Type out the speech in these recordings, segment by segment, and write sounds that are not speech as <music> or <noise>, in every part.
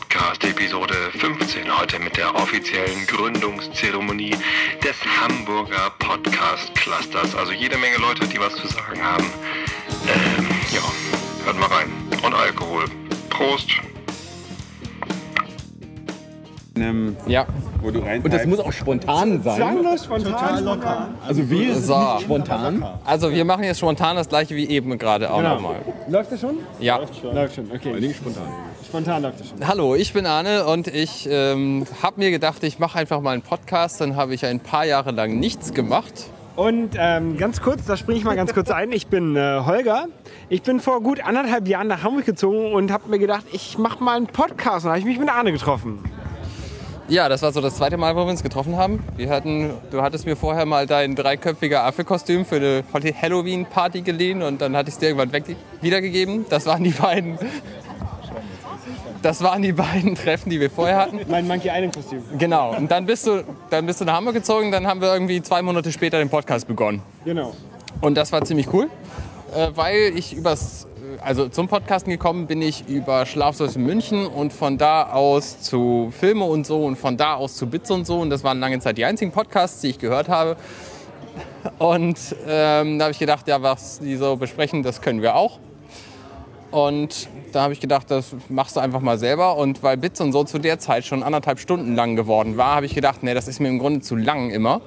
Podcast Episode 15. Heute mit der offiziellen Gründungszeremonie des Hamburger Podcast Clusters. Also jede Menge Leute, die was zu sagen haben. Ähm, ja, hört mal rein. Und Alkohol. Prost. Ähm, Ja. wo du rein Und das muss auch spontan sein. Zwanglos, spontan, locker. Also wie ist So. spontan? Also wir machen jetzt spontan das gleiche wie eben gerade auch Genau. nochmal. Läuft das schon? Ja. Läuft schon, okay. Nicht spontan. Spontan läuft das schon. Hallo, ich bin Arne und ich ähm, habe mir gedacht, ich mache einfach mal einen Podcast. Dann habe ich ein paar Jahre lang nichts gemacht. Und ähm, ganz kurz, da springe ich mal ganz kurz ein. Ich bin äh, Holger. Ich bin vor gut anderthalb Jahren nach Hamburg gezogen und habe mir gedacht, ich mache mal einen Podcast. Und da habe ich mich mit Arne getroffen. Ja, das war so das zweite Mal, wo wir uns getroffen haben. Wir hatten, du hattest mir vorher mal dein dreiköpfiger Affe-Kostüm für eine Halloween-Party geliehen und dann hatte ich es dir irgendwann weg wiedergegeben. Das waren die beiden. Das waren die beiden <laughs> Treffen, die wir vorher hatten. Mein Monkey Island Kostüm. Genau. Und dann bist du, dann bist du nach Hamburg gezogen. Dann haben wir irgendwie zwei Monate später den Podcast begonnen. Genau. Und das war ziemlich cool, äh, weil ich übers, also zum Podcasten gekommen bin ich über in München und von da aus zu Filme und so und von da aus zu Bits und so. Und das waren lange Zeit die einzigen Podcasts, die ich gehört habe. Und ähm, da habe ich gedacht, ja, was die so besprechen, das können wir auch. Und da habe ich gedacht, das machst du einfach mal selber. Und weil Bits und so zu der Zeit schon anderthalb Stunden lang geworden war, habe ich gedacht, nee, das ist mir im Grunde zu lang immer.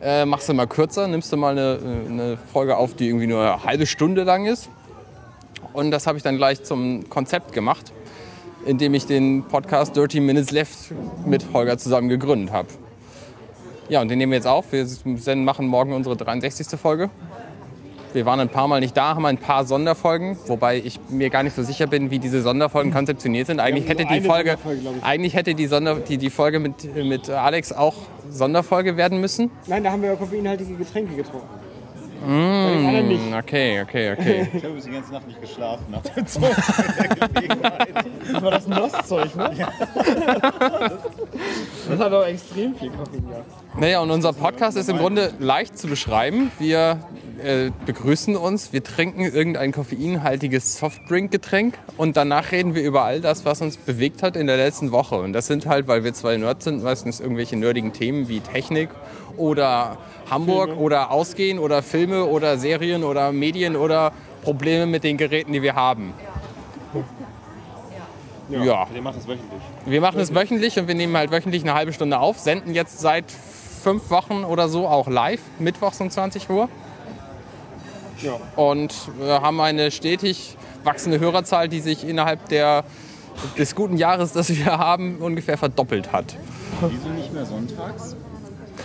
Äh, machst du mal kürzer, nimmst du mal eine, eine Folge auf, die irgendwie nur eine halbe Stunde lang ist. Und das habe ich dann gleich zum Konzept gemacht, indem ich den Podcast Dirty Minutes Left mit Holger zusammen gegründet habe. Ja, und den nehmen wir jetzt auf. Wir machen morgen unsere 63. Folge. Wir waren ein paar Mal nicht da, haben ein paar Sonderfolgen, wobei ich mir gar nicht so sicher bin, wie diese Sonderfolgen konzeptioniert sind. Eigentlich hätte die Folge, eigentlich hätte die, Sonder, die, die Folge mit, mit Alex auch Sonderfolge werden müssen. Nein, da haben wir ja koffeinhaltige Getränke getrunken. Anderen nicht. Hm, Okay, okay, okay. <laughs> Ich habe die ganze Nacht nicht geschlafen nach der <laughs> Das war das Nostzeug, ne? Das hat auch extrem viel Koffein gehabt. Naja, und unser Podcast ist im Grunde leicht zu beschreiben. Wir äh, begrüßen uns, wir trinken irgendein koffeinhaltiges Softdrink-Getränk und danach reden wir über all das, was uns bewegt hat in der letzten Woche. Und das sind halt, weil wir zwei Nerds sind, meistens irgendwelche nerdigen Themen wie Technik oder Hamburg oder Ausgehen oder Filme oder Serien oder Medien oder Probleme mit den Geräten, die wir haben. Ja. Wir machen es wöchentlich. Wir machen es wöchentlich und wir nehmen halt wöchentlich eine halbe Stunde auf, senden jetzt seit fünf Wochen oder so auch live, mittwochs um 20 Uhr. Ja. Und wir haben eine stetig wachsende Hörerzahl, die sich innerhalb der, des guten Jahres, das wir haben, ungefähr verdoppelt hat. Wieso nicht mehr sonntags?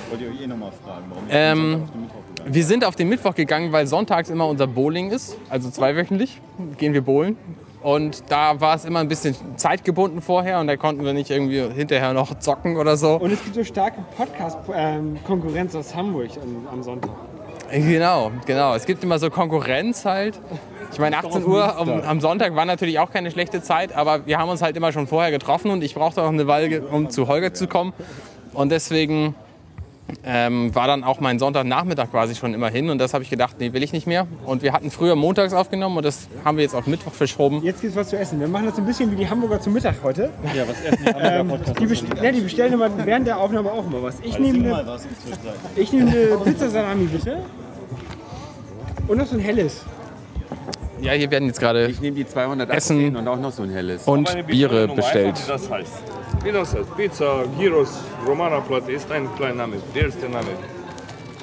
Wollt ihr euch eh nochmal fragen, warum Ähm, auf den Mittwoch gegangen Wir sind auf den Mittwoch gegangen, weil sonntags immer unser Bowling ist, also zweiwöchentlich gehen wir bowlen. Und da war es immer ein bisschen zeitgebunden vorher und da konnten wir nicht irgendwie hinterher noch <laughs> zocken oder so. Und es gibt so starke Podcast-Konkurrenz aus Hamburg am, am Sonntag. Genau, genau. Es gibt immer so Konkurrenz halt. Ich meine, 18 Uhr am, am Sonntag war natürlich auch keine schlechte Zeit, aber wir haben uns halt immer schon vorher getroffen und ich brauchte auch eine Weile, um zu Holger zu kommen. Und deswegen ähm, war dann auch mein Sonntagnachmittag quasi schon immer hin und das habe ich gedacht, nee, will ich nicht mehr. Und wir hatten früher montags aufgenommen und das haben wir jetzt auf Mittwoch verschoben. Jetzt gibt's was zu essen. Wir machen das so ein bisschen wie die Hamburger zum Mittag heute. Ja, was essen die <laughs> Ähm, die, best ne, die bestellen immer während der Aufnahme auch immer was. Ich nehme mal eine, ich nehme eine Pizza Salami bitte. Und noch so ein helles. Ja, hier werden jetzt gerade Ich nehme die 218 Essen. und auch noch so ein helles. und Biere bestellt. das heißt. Heißt. Pizza, Gyros, Romana Platte ist ein kleiner Name. Der erste Name.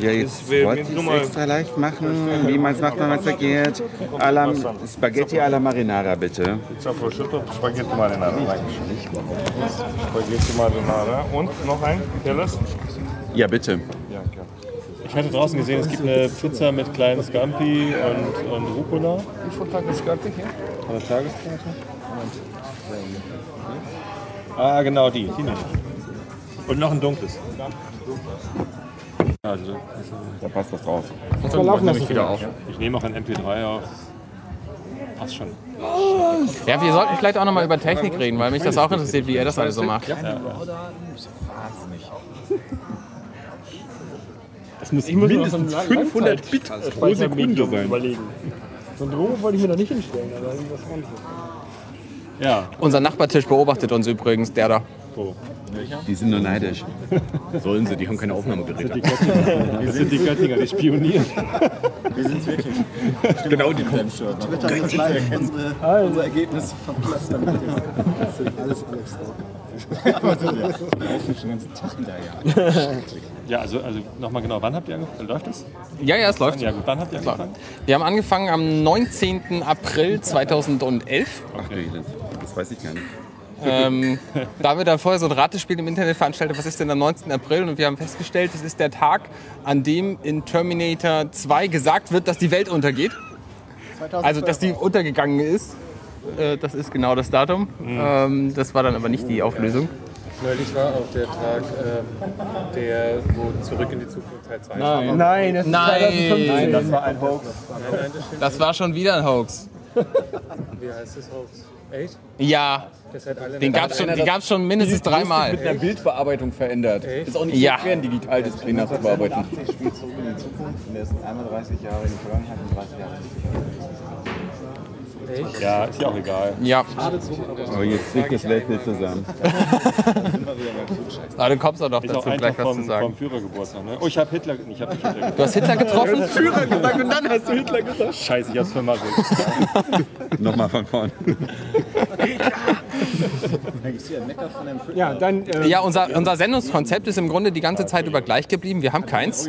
Ja, jetzt wollte ich es extra leicht machen, wie man es macht, wenn man es vergeht. Alla, Spaghetti alla Marinara, bitte. Pizza prosciutto, Spaghetti Marinara. Spaghetti Marinara. Und noch ein helles? Ja, bitte. Ja, klar. Ich hatte draußen gesehen, es gibt eine Pizza mit kleinen Scampi und, und Rucola. Wie viel Tag ist Karte hier? Von der Tageskarte. Ah, genau die. Die nehme ich. Und noch ein dunkles. Also, Da passt was drauf. Das war laufen nehme lassen. ich wieder auf. Ich nehme auch ein MP3 auf. Passt schon. Ja, wir sollten vielleicht auch noch mal über Technik reden, weil mich das auch interessiert, wie er das alles so macht. Das muss Ich muss mir noch mindestens so einen 500 Bit pro Sekunde sein. überlegen. So ein Drogen wollte ich mir noch nicht hinstellen, aber irgendwas anderes. Ja. Unser Nachbartisch beobachtet uns übrigens, der da. Die sind nur neidisch. Sollen sie, die haben keine Aufnahmegeräte. Wir sind die Göttinger, die spionieren. Wir sind wirklich. Genau, die kommen. Twitter ist live. Unsere, unser Ergebnis vom Cluster mit dem. Alles Alex laufen schon den ganzen Tag hinterher. <laughs> Ja, also, also nochmal genau, wann habt ihr angefangen? Läuft das? Ja, ja, es läuft. Ja gut, wann habt ihr Klar. angefangen? Wir haben angefangen am 19. April 2011. Ach du Elend. Das weiß ich gar nicht. Ähm, da haben wir dann vorher so ein Ratespiel im Internet veranstaltet, was ist denn am 19. April? Und wir haben festgestellt, es ist der Tag, an dem in Terminator 2 gesagt wird, dass die Welt untergeht. Also, dass die untergegangen ist. Äh, das ist genau das Datum. Ähm, das war dann aber nicht die Auflösung. Neulich war auch der Tag, ähm, der, wo zurück in die Zukunft Teil 2 Nein, Nein das ist Nein. 2015. Das war ein Hoax. Das war schon wieder ein Hoax. Wie heißt das Hoax? 8? Ja, Das hat alle den gab es schon, den gab's schon mindestens Mit dreimal. einer Bildbearbeitung verändert. Ist auch nicht Ja. so schwer, ein Digitaldisplay nachzubearbeiten. 80 spielt zurück in die Zukunft und der ist einmal 30 Jahre in die Vergangenheit und 30 Jahre in die Zukunft. Ja, ist ja auch egal. Ja, Aber jetzt fliegt das Weltbild zusammen. <laughs> aber du kommst noch Ist auch dazu, gleich was vom, zu sagen. vom Führergeburtstag. Ne? Oh, ich habe Hitler. Ich nicht Hitler gesagt. Du hast Hitler getroffen? <laughs> Führer gesagt und dann hast du Hitler gesagt. Scheiße, ich hab's vermasselt. <laughs> Nochmal von vorn. Ich sehe ein Mecker von einem Film. Ja, dann. Äh, Ja, unser, unser Sendungskonzept ist im Grunde die ganze Zeit über gleich geblieben. Wir haben keins.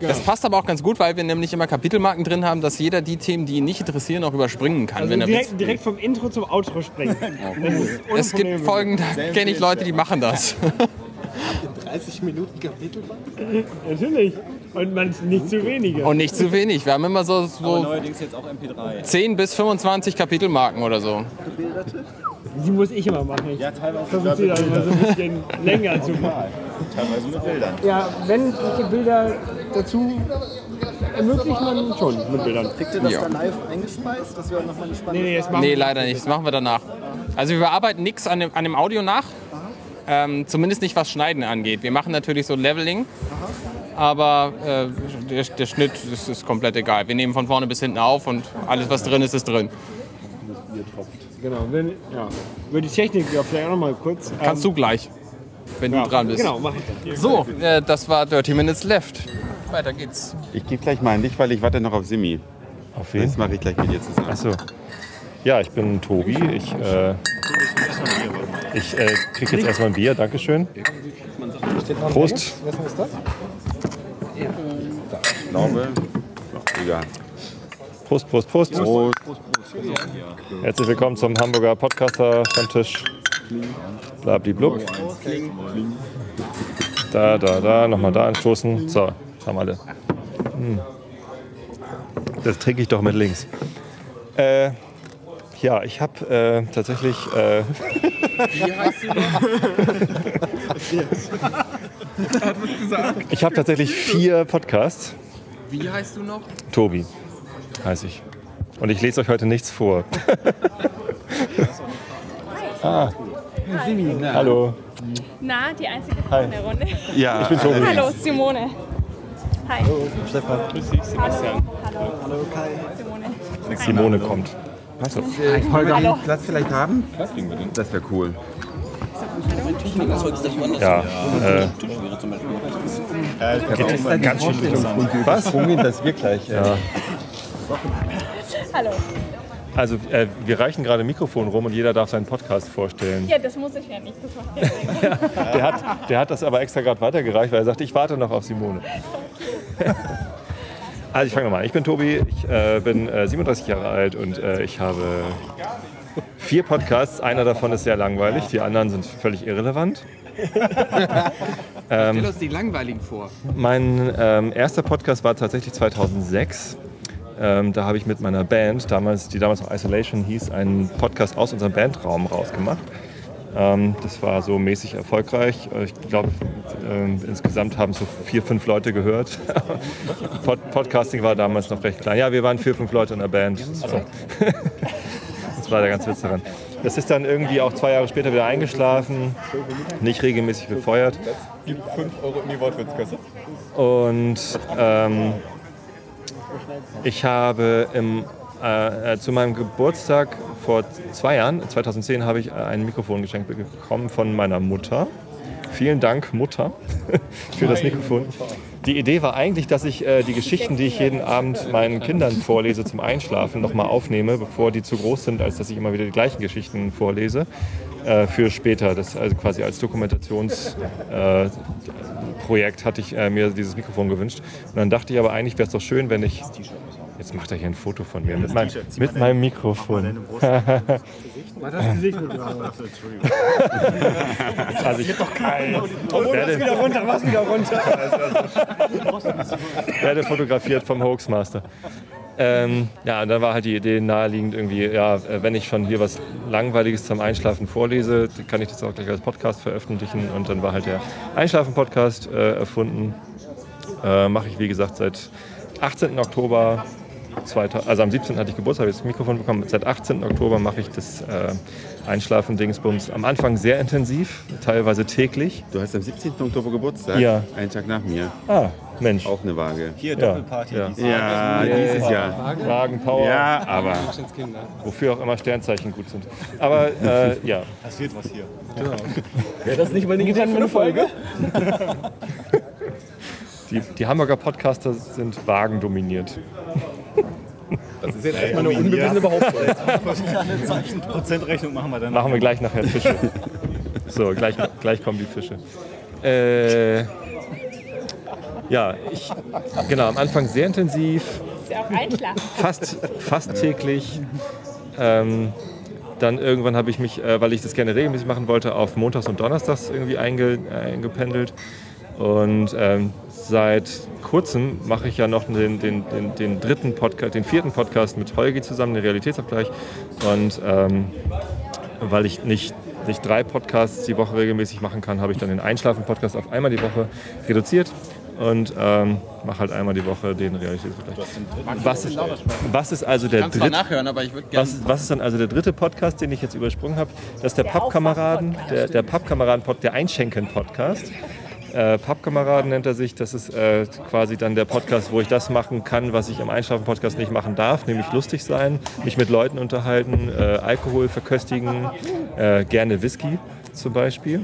Das passt aber auch ganz gut, weil wir nämlich immer Kapitelmarken drin haben, dass jeder die Themen, die ihn nicht interessieren, auch überspringen kann, also wenn er will. direkt, direkt vom Intro zum Outro springen. <laughs> Es gibt. Folgen, da kenne ich Leute, die machen das. <laughs> 30 Minuten Kapitel. Natürlich. Und man nicht zu wenige. Und nicht zu wenig. Wir haben immer so, so Neuerdings jetzt auch MP3. 10 bis 25 Kapitelmarken oder so. Die muss ich immer machen. Ich Ja, teilweise versuche sie dann immer so ein bisschen länger zu machen. Teilweise mit Bildern. Ja, wenn die Bilder dazu ermöglicht man schon mit Bildern. Kriegt ihr das Ja. dann live eingespeist? Das wäre nochmal eine spannende Nee, nee, das machen Nee, leider nicht. Das machen wir danach. Also wir bearbeiten nichts an dem, an dem Audio nach. Ähm, zumindest nicht, was Schneiden angeht. Wir machen natürlich so Leveling. Aber äh, der, der Schnitt ist, ist komplett egal. Wir nehmen von vorne bis hinten auf und alles, was drin ist, ist drin. Genau, wenn, ja. Über die Technik ja, vielleicht auch noch mal kurz. Kannst du gleich, wenn ja, du dran bist. Genau, mach ich das. So, äh, das war Dirty Minutes Left. Weiter geht's. Ich gebe gleich mal an dich, weil ich warte noch auf Simi. Auf Das mache ich gleich mit dir zusammen. Achso. Ja, ich bin Tobi. Ich, äh, ich äh, kriege jetzt erstmal ein Bier. Dankeschön. Prost. Ich glaube. Egal. Prost, Prost, Prost. Prost. Herzlich willkommen zum Hamburger Podcaster Stammtisch. Blabliblub. Da, da, da, nochmal da anstoßen. So, haben alle. Hm. Das trinke ich doch mit links. Äh, ja, ich habe äh, tatsächlich. Äh, Wie heißt du noch? ich habe tatsächlich vier Podcasts. Wie heißt du noch? Tobi heiße ich. Und ich lese euch heute nichts vor. <laughs> ah. Hallo. Na, die einzige Frau in der Runde. Ja, ich bin Hallo, Simone. Hi. Grüß dich, Sebastian. Hallo. Hallo, Kai. Simone. Simone kommt. Holger, Hallo. Platz vielleicht haben? Das wäre cool. Ja, äh, Geht ganz schön Was? dass wir gleich. Ja. Hallo. Also äh, wir reichen gerade ein Mikrofon rum und jeder darf seinen Podcast vorstellen. Ja, das muss ich ja nicht. Das macht. <laughs> Der hat, der hat das aber extra gerade weitergereicht, weil er sagt, ich warte noch auf Simone. <laughs> Also ich fange nochmal an. Ich bin Tobi, ich äh, bin äh, 37 Jahre alt und äh, ich habe vier Podcasts. Einer davon ist sehr langweilig, die anderen sind völlig irrelevant. <laughs> Stell uns die langweiligen vor. Mein ähm, erster Podcast war tatsächlich 2006. Ähm, da habe ich mit meiner Band, damals, die damals noch Isolation hieß, einen Podcast aus unserem Bandraum rausgemacht. Ähm, das war so mäßig erfolgreich. Äh, Ich glaube, ähm, insgesamt haben so vier, fünf Leute gehört. <laughs> Pod Podcasting war damals noch recht klein. Ja, wir waren vier, fünf Leute in der Band. Das war, <laughs> das war der ganz Witz daran. Das ist dann irgendwie auch zwei Jahre später wieder eingeschlafen, nicht regelmäßig befeuert. Gib 5 Euro in die Wortwitzkasse. Und ähm, ich habe im äh, äh, zu meinem Geburtstag vor zwei Jahren, 2010, habe ich äh, ein Mikrofon geschenkt bekommen von meiner Mutter. Vielen Dank, Mutter, <laughs> für das Mikrofon. Die Idee war eigentlich, dass ich äh, die Geschichten, die ich jeden Abend meinen Kindern vorlese zum Einschlafen, nochmal aufnehme, bevor die zu groß sind, als dass ich immer wieder die gleichen Geschichten vorlese, äh, für später. Das also quasi als Dokumentationsprojekt äh, hatte ich äh, mir dieses Mikrofon gewünscht. Und dann dachte ich aber eigentlich wäre es doch schön, wenn ich Jetzt macht er hier ein Foto von mir mit, mein, mit meinem Mikrofon. Mach das Gesicht also ich doch kein. Oh, werde, wieder runter, mach's wieder runter. <laughs> werde fotografiert vom Hoaxmaster. Ähm, ja, und dann war halt die Idee naheliegend irgendwie, ja, wenn ich schon hier was Langweiliges zum Einschlafen vorlese, kann ich das auch gleich als Podcast veröffentlichen. Und dann war halt der Einschlafen-Podcast äh, erfunden. Äh, Mache ich, wie gesagt, seit 18. Oktober 2000, also am 17. hatte ich Geburtstag, habe ich das Mikrofon bekommen. Seit 18. Oktober mache ich das äh, Einschlafen-Dingsbums. Am Anfang sehr intensiv, teilweise täglich. Du hast am 17. Oktober Geburtstag? Ja. Einen Tag nach mir. Ah, Mensch. Auch eine Waage. Hier, Doppelparty. ja. dieses Ja, Jahr. dieses Jahr. Wagen, Power, Ja, aber wofür auch immer Sternzeichen gut sind. Aber äh, ja, Passiert was hier. Wäre das nicht mal eine eine Folge? die, die Hamburger Podcaster sind Wagen dominiert. Das ist jetzt erstmal eine unbewiesene Behauptung. Eine Prozentrechnung machen wir dann. Machen wir gleich nachher Fische. So, gleich, gleich kommen die Fische. Äh, ja, ich, genau, am Anfang sehr intensiv, Ist ja auch einschlafen. fast, fast täglich. Ähm, dann irgendwann habe ich mich, äh, weil ich das gerne regelmäßig machen wollte, auf Montags und Donnerstags irgendwie einge, eingependelt. Und ähm, seit kurzem mache ich ja noch den, den, den, den dritten Podcast, den vierten Podcast mit Holgi zusammen, den Realitätsabgleich. Und ähm, weil ich nicht, nicht drei Podcasts die Woche regelmäßig machen kann, habe ich dann den Einschlafen-Podcast auf einmal die Woche reduziert und ähm, mache halt einmal die Woche den Realitätsabgleich. Was ist, was ist also der dritte? nachhören, aber ich würde gerne. Was, was ist dann also der dritte Podcast, den ich jetzt übersprungen habe? Das ist der Pappkameraden, der, der Pappkameraden, der Einschenken-Podcast. Äh, Pappkameraden nennt er sich. Das ist äh, quasi dann der Podcast, wo ich das machen kann, was ich am Einschlafen-Podcast nicht machen darf, nämlich lustig sein, mich mit Leuten unterhalten, äh, Alkohol verköstigen, äh, gerne Whisky zum Beispiel.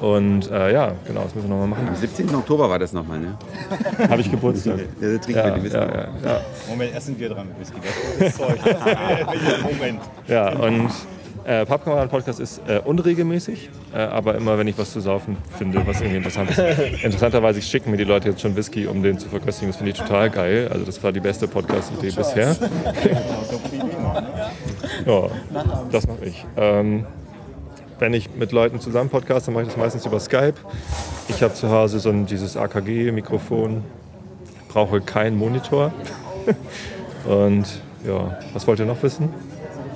Und äh, ja, genau, das müssen wir nochmal machen. am 17. Oktober war das nochmal, ne? <laughs> Habe ich Geburtstag. Ja, trinken Ja, wir die Whisky. ja, ja, ja. Moment, erst sind wir dran mit Whisky. Das ist Zeug. <laughs> <laughs> Moment. Ja, und äh, Pappkameraden-Podcast ist äh, unregelmäßig, äh, aber immer, wenn ich was zu saufen finde, was irgendwie interessant ist. <laughs> Interessanterweise schicken mir die Leute jetzt schon Whisky, um den zu verköstigen. Das finde ich total geil. Also das war die beste Podcast-Idee bisher. <laughs> ja, das mache ich. Ähm, wenn ich mit Leuten zusammen podcaste, mache ich das meistens über Skype. Ich habe zu Hause so ein, dieses AKG-Mikrofon, brauche keinen Monitor. <laughs> Und ja, was wollt ihr noch wissen?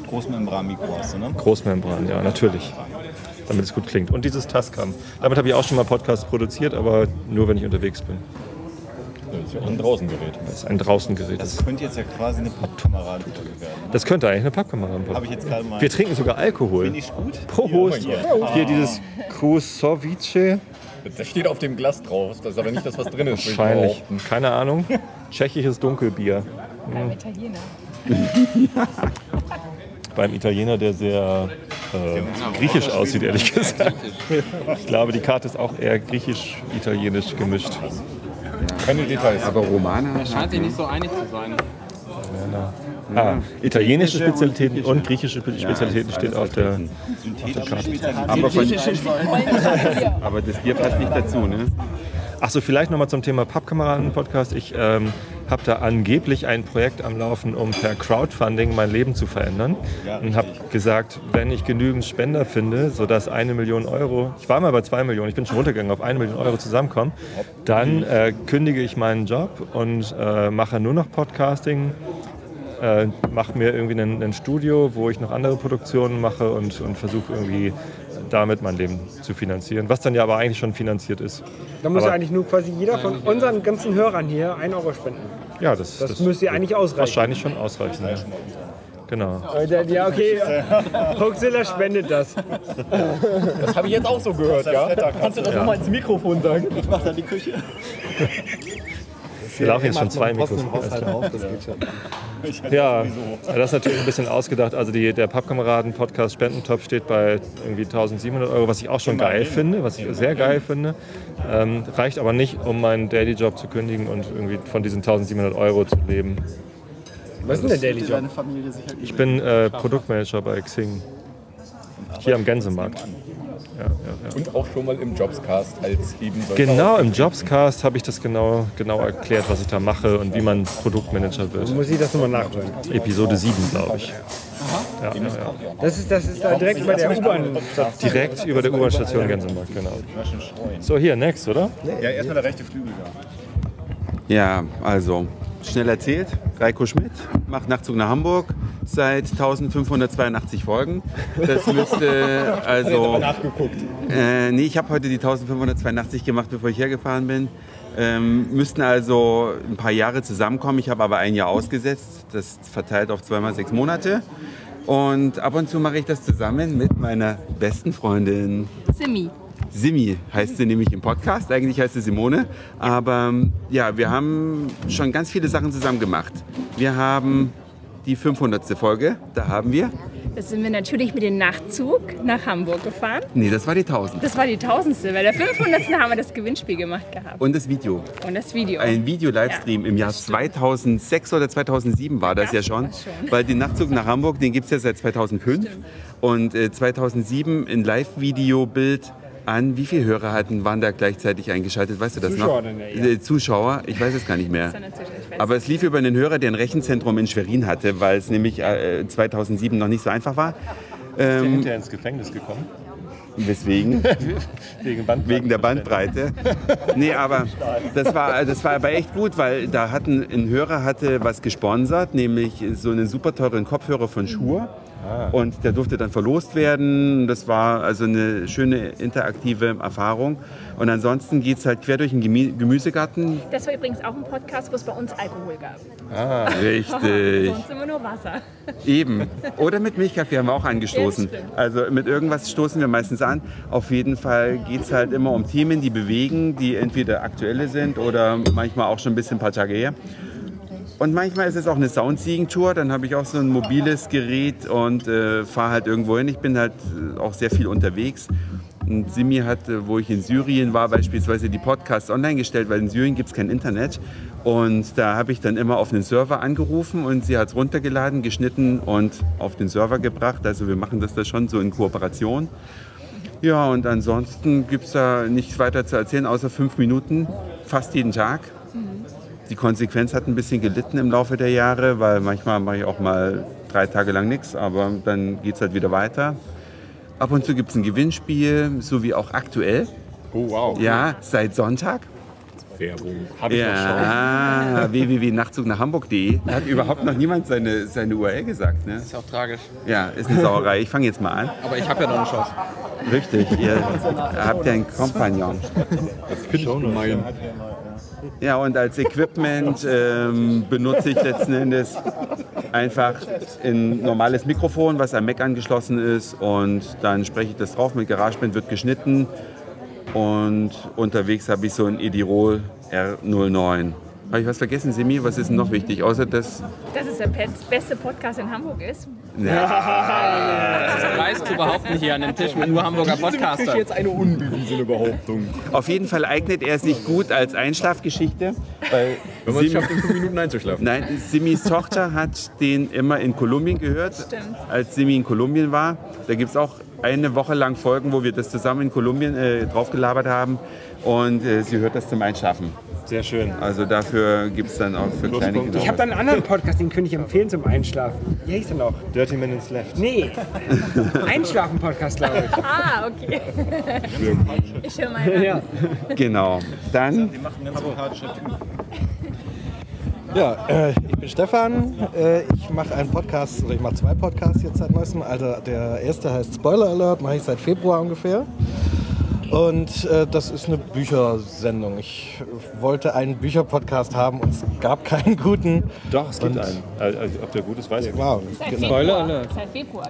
Großmembran-Mikro hast du, ne? Großmembran, ja, natürlich. Damit es gut klingt. Und dieses Tascam. Damit habe ich auch schon mal Podcasts produziert, aber nur wenn ich unterwegs bin. Das ist ja auch ein Draußengerät. Das ist ein Draußengerät. Das könnte jetzt ja quasi eine Pappkameradenfolge werden. das könnte eigentlich eine Pappkamera Habe ich jetzt gerade mal. Wir trinken sogar Alkohol. Finde ich gut. Prost. Hier, hier. Hier dieses Krusovice. Das steht auf dem Glas drauf. Das ist aber nicht das, was drin ist. Wahrscheinlich. Keine Ahnung. <laughs> Tschechisches Dunkelbier. Beim Italiener. <laughs> <laughs> Beim Italiener, der sehr äh, griechisch aussieht, ehrlich gesagt. Ich glaube, die Karte ist auch eher griechisch-italienisch gemischt. Keine Details. Aber Romana Scheint sich nicht so einig zu sein. Ah, italienische Spezialitäten und griechische Spezialitäten steht auf der, auf der Karte. aber, von, aber das Bier passt nicht dazu, ne? Achso, vielleicht nochmal zum Thema Pappkameraden-Podcast. Ich ähm, habe da angeblich ein Projekt am Laufen, um per Crowdfunding mein Leben zu verändern. Und habe gesagt, wenn ich genügend Spender finde, sodass eine Million Euro, ich war mal bei zwei Millionen, ich bin schon runtergegangen, auf eine Million Euro zusammenkommen, dann äh, kündige ich meinen Job und äh, mache nur noch Podcasting. Äh, mache mir irgendwie ein, ein Studio, wo ich noch andere Produktionen mache und, und versuche irgendwie damit mein Leben zu finanzieren, was dann ja aber eigentlich schon finanziert ist. Da muss Aber- ja eigentlich nur quasi jeder von unseren ganzen Hörern hier 1 Euro spenden. Ja, das, Das müsste ja eigentlich ausreichen. Wahrscheinlich schon ausreichen. Ja. Genau. Ja, okay. <laughs> Hoaxilla spendet das. Das habe ich jetzt auch so gehört, ja? Kannst du das nochmal ins Mikrofon sagen? Ich mache da die Küche. <laughs> Wir laufen jetzt schon zwei Mikros. Haushalt auf, das geht schon. <laughs> Ja, das ist natürlich ein bisschen ausgedacht. Also die, der Pappkameraden-Podcast Spendentopf steht bei irgendwie 1700 Euro, was ich auch schon geil finde, was ich sehr geil finde. Ähm, reicht aber nicht, um meinen Daily-Job zu kündigen und irgendwie von diesen 1700 Euro zu leben. Was ist denn der Daily Job? Deine Familie sicher Ich bin äh, Produktmanager bei Xing. Hier am Gänsemarkt. Ja, ja. Und auch schon mal im Jobscast als eben Genau, im Jobscast habe ich das genau, genau erklärt, was ich da mache und wie man Produktmanager wird. Muss ich das nochmal nachholen? Episode 7, glaube ich. Ja, ja, ja. Das ist, das ist da direkt über der U-Bahn. Direkt über der U-Bahn-Station Gänsemarkt, genau. So, hier, next, oder? Ja, erstmal der rechte Flügel da. Ja, also schnell erzählt. Reiko Schmidt macht Nachtzug nach Hamburg seit 1582 Folgen. Das <laughs> müsste also. Nachgeguckt. Äh, nee, ich habe heute die 1582 gemacht, bevor ich hergefahren bin. Ähm, müssten also ein paar Jahre zusammenkommen. Ich habe aber ein Jahr ausgesetzt. Das verteilt auf zweimal sechs Monate. Und ab und zu mache ich das zusammen mit meiner besten Freundin Simi. Simi heißt sie nämlich im Podcast. Eigentlich heißt sie Simone. Aber ähm, ja, wir haben schon ganz viele Sachen zusammen gemacht. Wir haben die 500. Folge. Da haben wir. Da sind wir natürlich mit dem Nachtzug nach Hamburg gefahren. Nee, das war die 1000. Das war die tausendste. Bei der 500. haben wir das Gewinnspiel gemacht gehabt. Und das Video. Und das Video. Ein Video-Livestream im Jahr 2006 oder 2007 war das ja Gab's schon. das schon. Weil den Nachtzug nach Hamburg, den gibt es ja seit 2005. Und äh, 2007 ein Live-Video-Bild an, wie viele Hörer hatten, waren da gleichzeitig eingeschaltet? Weißt du das Zuschauer noch? ja, ja. Äh, Zuschauer, ich weiß es gar nicht mehr. Aber es lief über einen Hörer, der ein Rechenzentrum in Schwerin hatte, weil es nämlich äh, 2007 noch nicht so einfach war. Ist der Ähm, hinterher ins Gefängnis gekommen? weswegen? <laughs> Wegen Bandbreite. Wegen der Bandbreite. Nee, aber das war, das war aber echt gut, weil da hatten, ein Hörer hatte was gesponsert, nämlich so einen super teuren Kopfhörer von Shure. Und der durfte dann verlost werden. Das war also eine schöne interaktive Erfahrung. Und ansonsten geht es halt quer durch den Gemü Gemüsegarten. Das war übrigens auch ein Podcast, wo es bei uns Alkohol gab. <laughs> Richtig. Sonst immer nur Wasser. Eben. Oder mit Milchkaffee haben wir auch angestoßen. Ja, also mit irgendwas stoßen wir meistens an. Auf jeden Fall geht es halt immer um Themen, die bewegen, die entweder aktuelle sind oder manchmal auch schon ein bisschen ein paar Tage her. Und manchmal ist es auch eine Soundseeing-Tour. Dann habe ich auch so ein mobiles Gerät und äh, fahre halt irgendwo hin. Ich bin halt äh, auch sehr viel unterwegs. Und Simi hat, äh, wo ich in Syrien war, beispielsweise die Podcasts online gestellt, weil in Syrien gibt es kein Internet. Und da habe ich dann immer auf einen Server angerufen und sie hat es runtergeladen, geschnitten und auf den Server gebracht. Also wir machen das da schon so in Kooperation. Ja, und ansonsten gibt es da nichts weiter zu erzählen, außer fünf Minuten, fast jeden Tag. Die Konsequenz hat ein bisschen gelitten im Laufe der Jahre, weil manchmal mache ich auch mal drei Tage lang nichts, aber dann geht es halt wieder weiter. Ab und zu gibt es ein Gewinnspiel, so wie auch aktuell. Oh, wow. Ja, seit Sonntag. Werbung. Hab ich noch schon. Ja, www.nachtzug nach Hamburg.de. Da hat überhaupt noch niemand seine, seine URL gesagt. Ne? Ist auch tragisch. Ja, ist eine Sauerei. Ich fange jetzt mal an. Aber ich habe ja noch eine Chance. Richtig, ihr habt ja einen Kompagnon. Ja, und als Equipment ähm, benutze ich letzten Endes einfach ein normales Mikrofon, was am Mac angeschlossen ist. Und dann spreche ich das drauf. Mit GarageBand wird geschnitten. Und unterwegs habe ich so ein Edirol R09. Habe ich was vergessen, Simi? Was ist denn noch wichtig? Außer das. Dass es der beste Podcast in Hamburg ist. Das reißt zu behaupten hier an dem Tisch mit nur Hamburger Podcaster. jetzt eine unbewiesene Behauptung. Auf jeden Fall eignet er sich gut als Einschlafgeschichte. Weil Wenn man es Simi- schafft, in fünf Minuten einzuschlafen. Nein, Simis Tochter hat den immer in Kolumbien gehört, Stimmt. als Simi in Kolumbien war. Da gibt es auch eine Woche lang Folgen, wo wir das zusammen in Kolumbien äh, draufgelabert haben. Und äh, sie hört das zum Einschlafen. Sehr schön. Also dafür gibt es dann auch für kleine Kinder. Ich habe da einen anderen Podcast, den könnte ich empfehlen zum Einschlafen. Wie heißt der noch? Dirty Minutes Left. Nee. <laughs> Einschlafen-Podcast, glaube ich. Ah, okay. Ich höre mal an. Ja. Genau. Dann Ja, äh, ich bin Stefan. Äh, ich mache einen Podcast, oder ich mache zwei Podcasts jetzt seit neuestem. Also der erste heißt Spoiler Alert, mache ich seit Februar ungefähr. Und äh, das ist eine Büchersendung. Ich wollte einen Bücherpodcast haben und es gab keinen guten. Doch, es gibt Und- einen. Also, ob der gut ist, weiß ich nicht. Wow. Seit Genau. Februar. Seit Februar.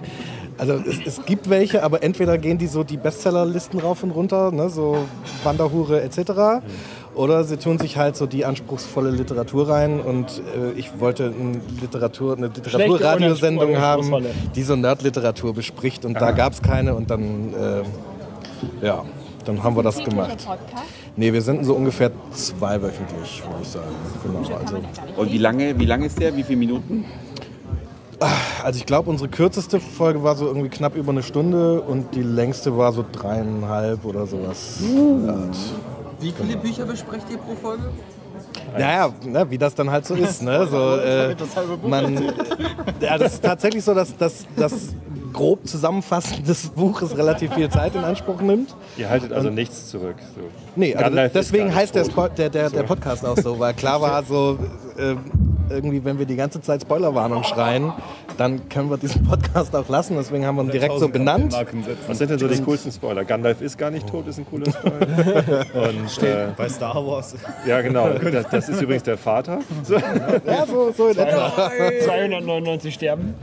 Also es, es gibt welche, aber entweder gehen die so die Bestsellerlisten rauf und runter, ne, so Wanderhure etc. Oder sie tun sich halt so die anspruchsvolle Literatur rein und äh, ich wollte ein Literatur, eine Literaturradiosendung haben, die so Nerdliteratur bespricht und da gab es keine und dann, äh, ja, dann haben wir das gemacht. Nee, wir sind so ungefähr zweiwöchentlich, würde ich sagen. Genau, also, Und wie lange, wie lange ist der? Wie viele Minuten? also ich glaube, unsere kürzeste Folge war so irgendwie knapp über eine Stunde und die längste war so dreieinhalb oder sowas. Ja, Wie viele Bücher besprecht ihr pro Folge? Naja, ne, wie das dann halt so ist. Ne? <laughs> So, äh, man, ja, das ist tatsächlich so, dass das grob Zusammenfassen des Buches relativ viel Zeit in Anspruch nimmt. Ihr haltet also nichts zurück. So. Nee, also deswegen heißt der, der, der, der Podcast auch so, weil klar war so, äh, irgendwie, wenn wir die ganze Zeit Spoilerwarnung schreien, dann können wir diesen Podcast auch lassen. Deswegen haben wir ihn direkt so benannt. Was sind denn so die coolsten Spoiler? Gandalf ist gar nicht tot, ist ein cooler Spoiler. <laughs> Und, äh, Bei Star Wars. ja, genau. Das, das ist übrigens der Vater. So. Ja, so, so in etwa. <laughs> 299 sterben.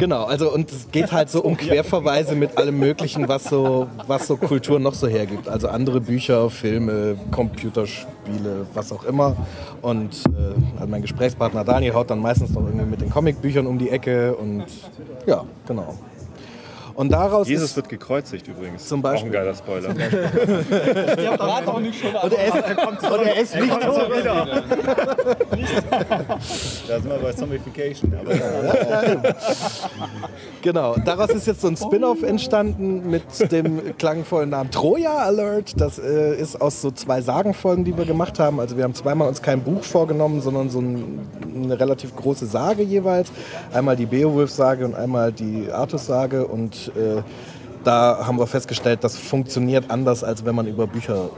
Genau, also und es geht halt so um <laughs> Querverweise mit allem Möglichen, was so, was so Kultur noch so hergibt. Also andere Bücher, Filme, Computerspiele, was auch immer. Und äh, also mein Gesprächspartner Daniel haut dann meistens noch irgendwie mit den Comicbüchern um die Ecke und ja, genau. Und daraus Jesus ist wird gekreuzigt übrigens. Zum Auch ein Beispiel. geiler Spoiler. <laughs> und er ist, <laughs> und er ist nicht tot. Da sind wir bei Zombification. Aber <laughs> Genau, daraus ist jetzt so ein Spin-off entstanden mit dem klangvollen Namen Troja Alert. Das äh, ist aus so zwei Sagenfolgen, die wir gemacht haben. Also wir haben zweimal uns kein Buch vorgenommen, sondern so ein, eine relativ große Sage jeweils. Einmal die Beowulf-Sage und einmal die Artus-Sage. Und äh, da haben wir festgestellt, das funktioniert anders, als wenn man über Bücher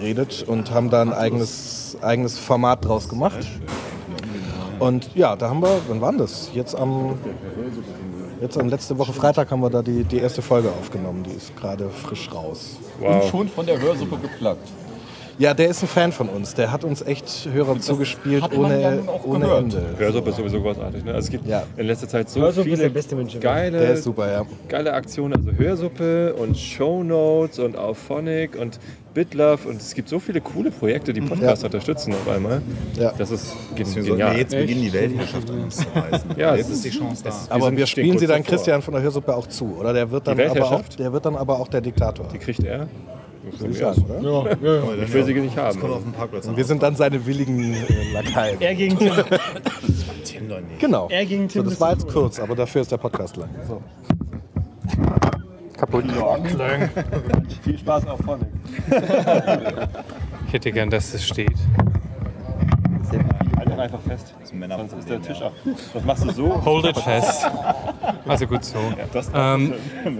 redet und haben da ein eigenes, eigenes Format draus gemacht. Und ja, da haben wir, wann war denn das? Jetzt am, jetzt am letzte Woche Freitag haben wir da die, die erste Folge aufgenommen. Die ist gerade frisch raus. Wow. Schon von der Hörsuppe geplagt. Ja, der ist ein Fan von uns. Der hat uns echt Hörer zugespielt hat man ohne, ja ohne gehört. Ende. Hörsuppe ist sowieso großartig. Ne? Also es gibt Ja. in letzter Zeit so Hörsuppe ist viele der beste Mensch ever. geile, Der ist super, ja. geile Aktionen. Also Hörsuppe und Shownotes und Auphonic und BitLove. Und es gibt so viele coole Projekte, die Podcasts unterstützen auf einmal. Ja. Das ist gen- wir sollten genial. jetzt beginnen, die Weltherrschaft an uns zu reißen. Ja, jetzt es ist die Chance da. Aber wir stehen spielen sie dann davor. Christian von der Hörsuppe auch zu, oder? Der wird dann, aber auch, der wird dann aber auch der Diktator. Die kriegt er. Würde ich sagen, oder? Ich will sie nicht haben. Kommt auf den Parkplatz. Und wir sind dann seine willigen äh, Lakaien. Er gegen <laughs> Tim. Tim doch nicht. Genau. Er gegen Tim. So, das war jetzt kurz, aber dafür ist der Podcast lang. So. Kaputt. Viel Spaß auf Phonic. <laughs> Ich hätte gern, dass es steht. Halt doch einfach fest. Das ist ein Sonst ist der Tisch ja. ab. Das machst du so. Hold it fest. Also gut so. Das Ähm,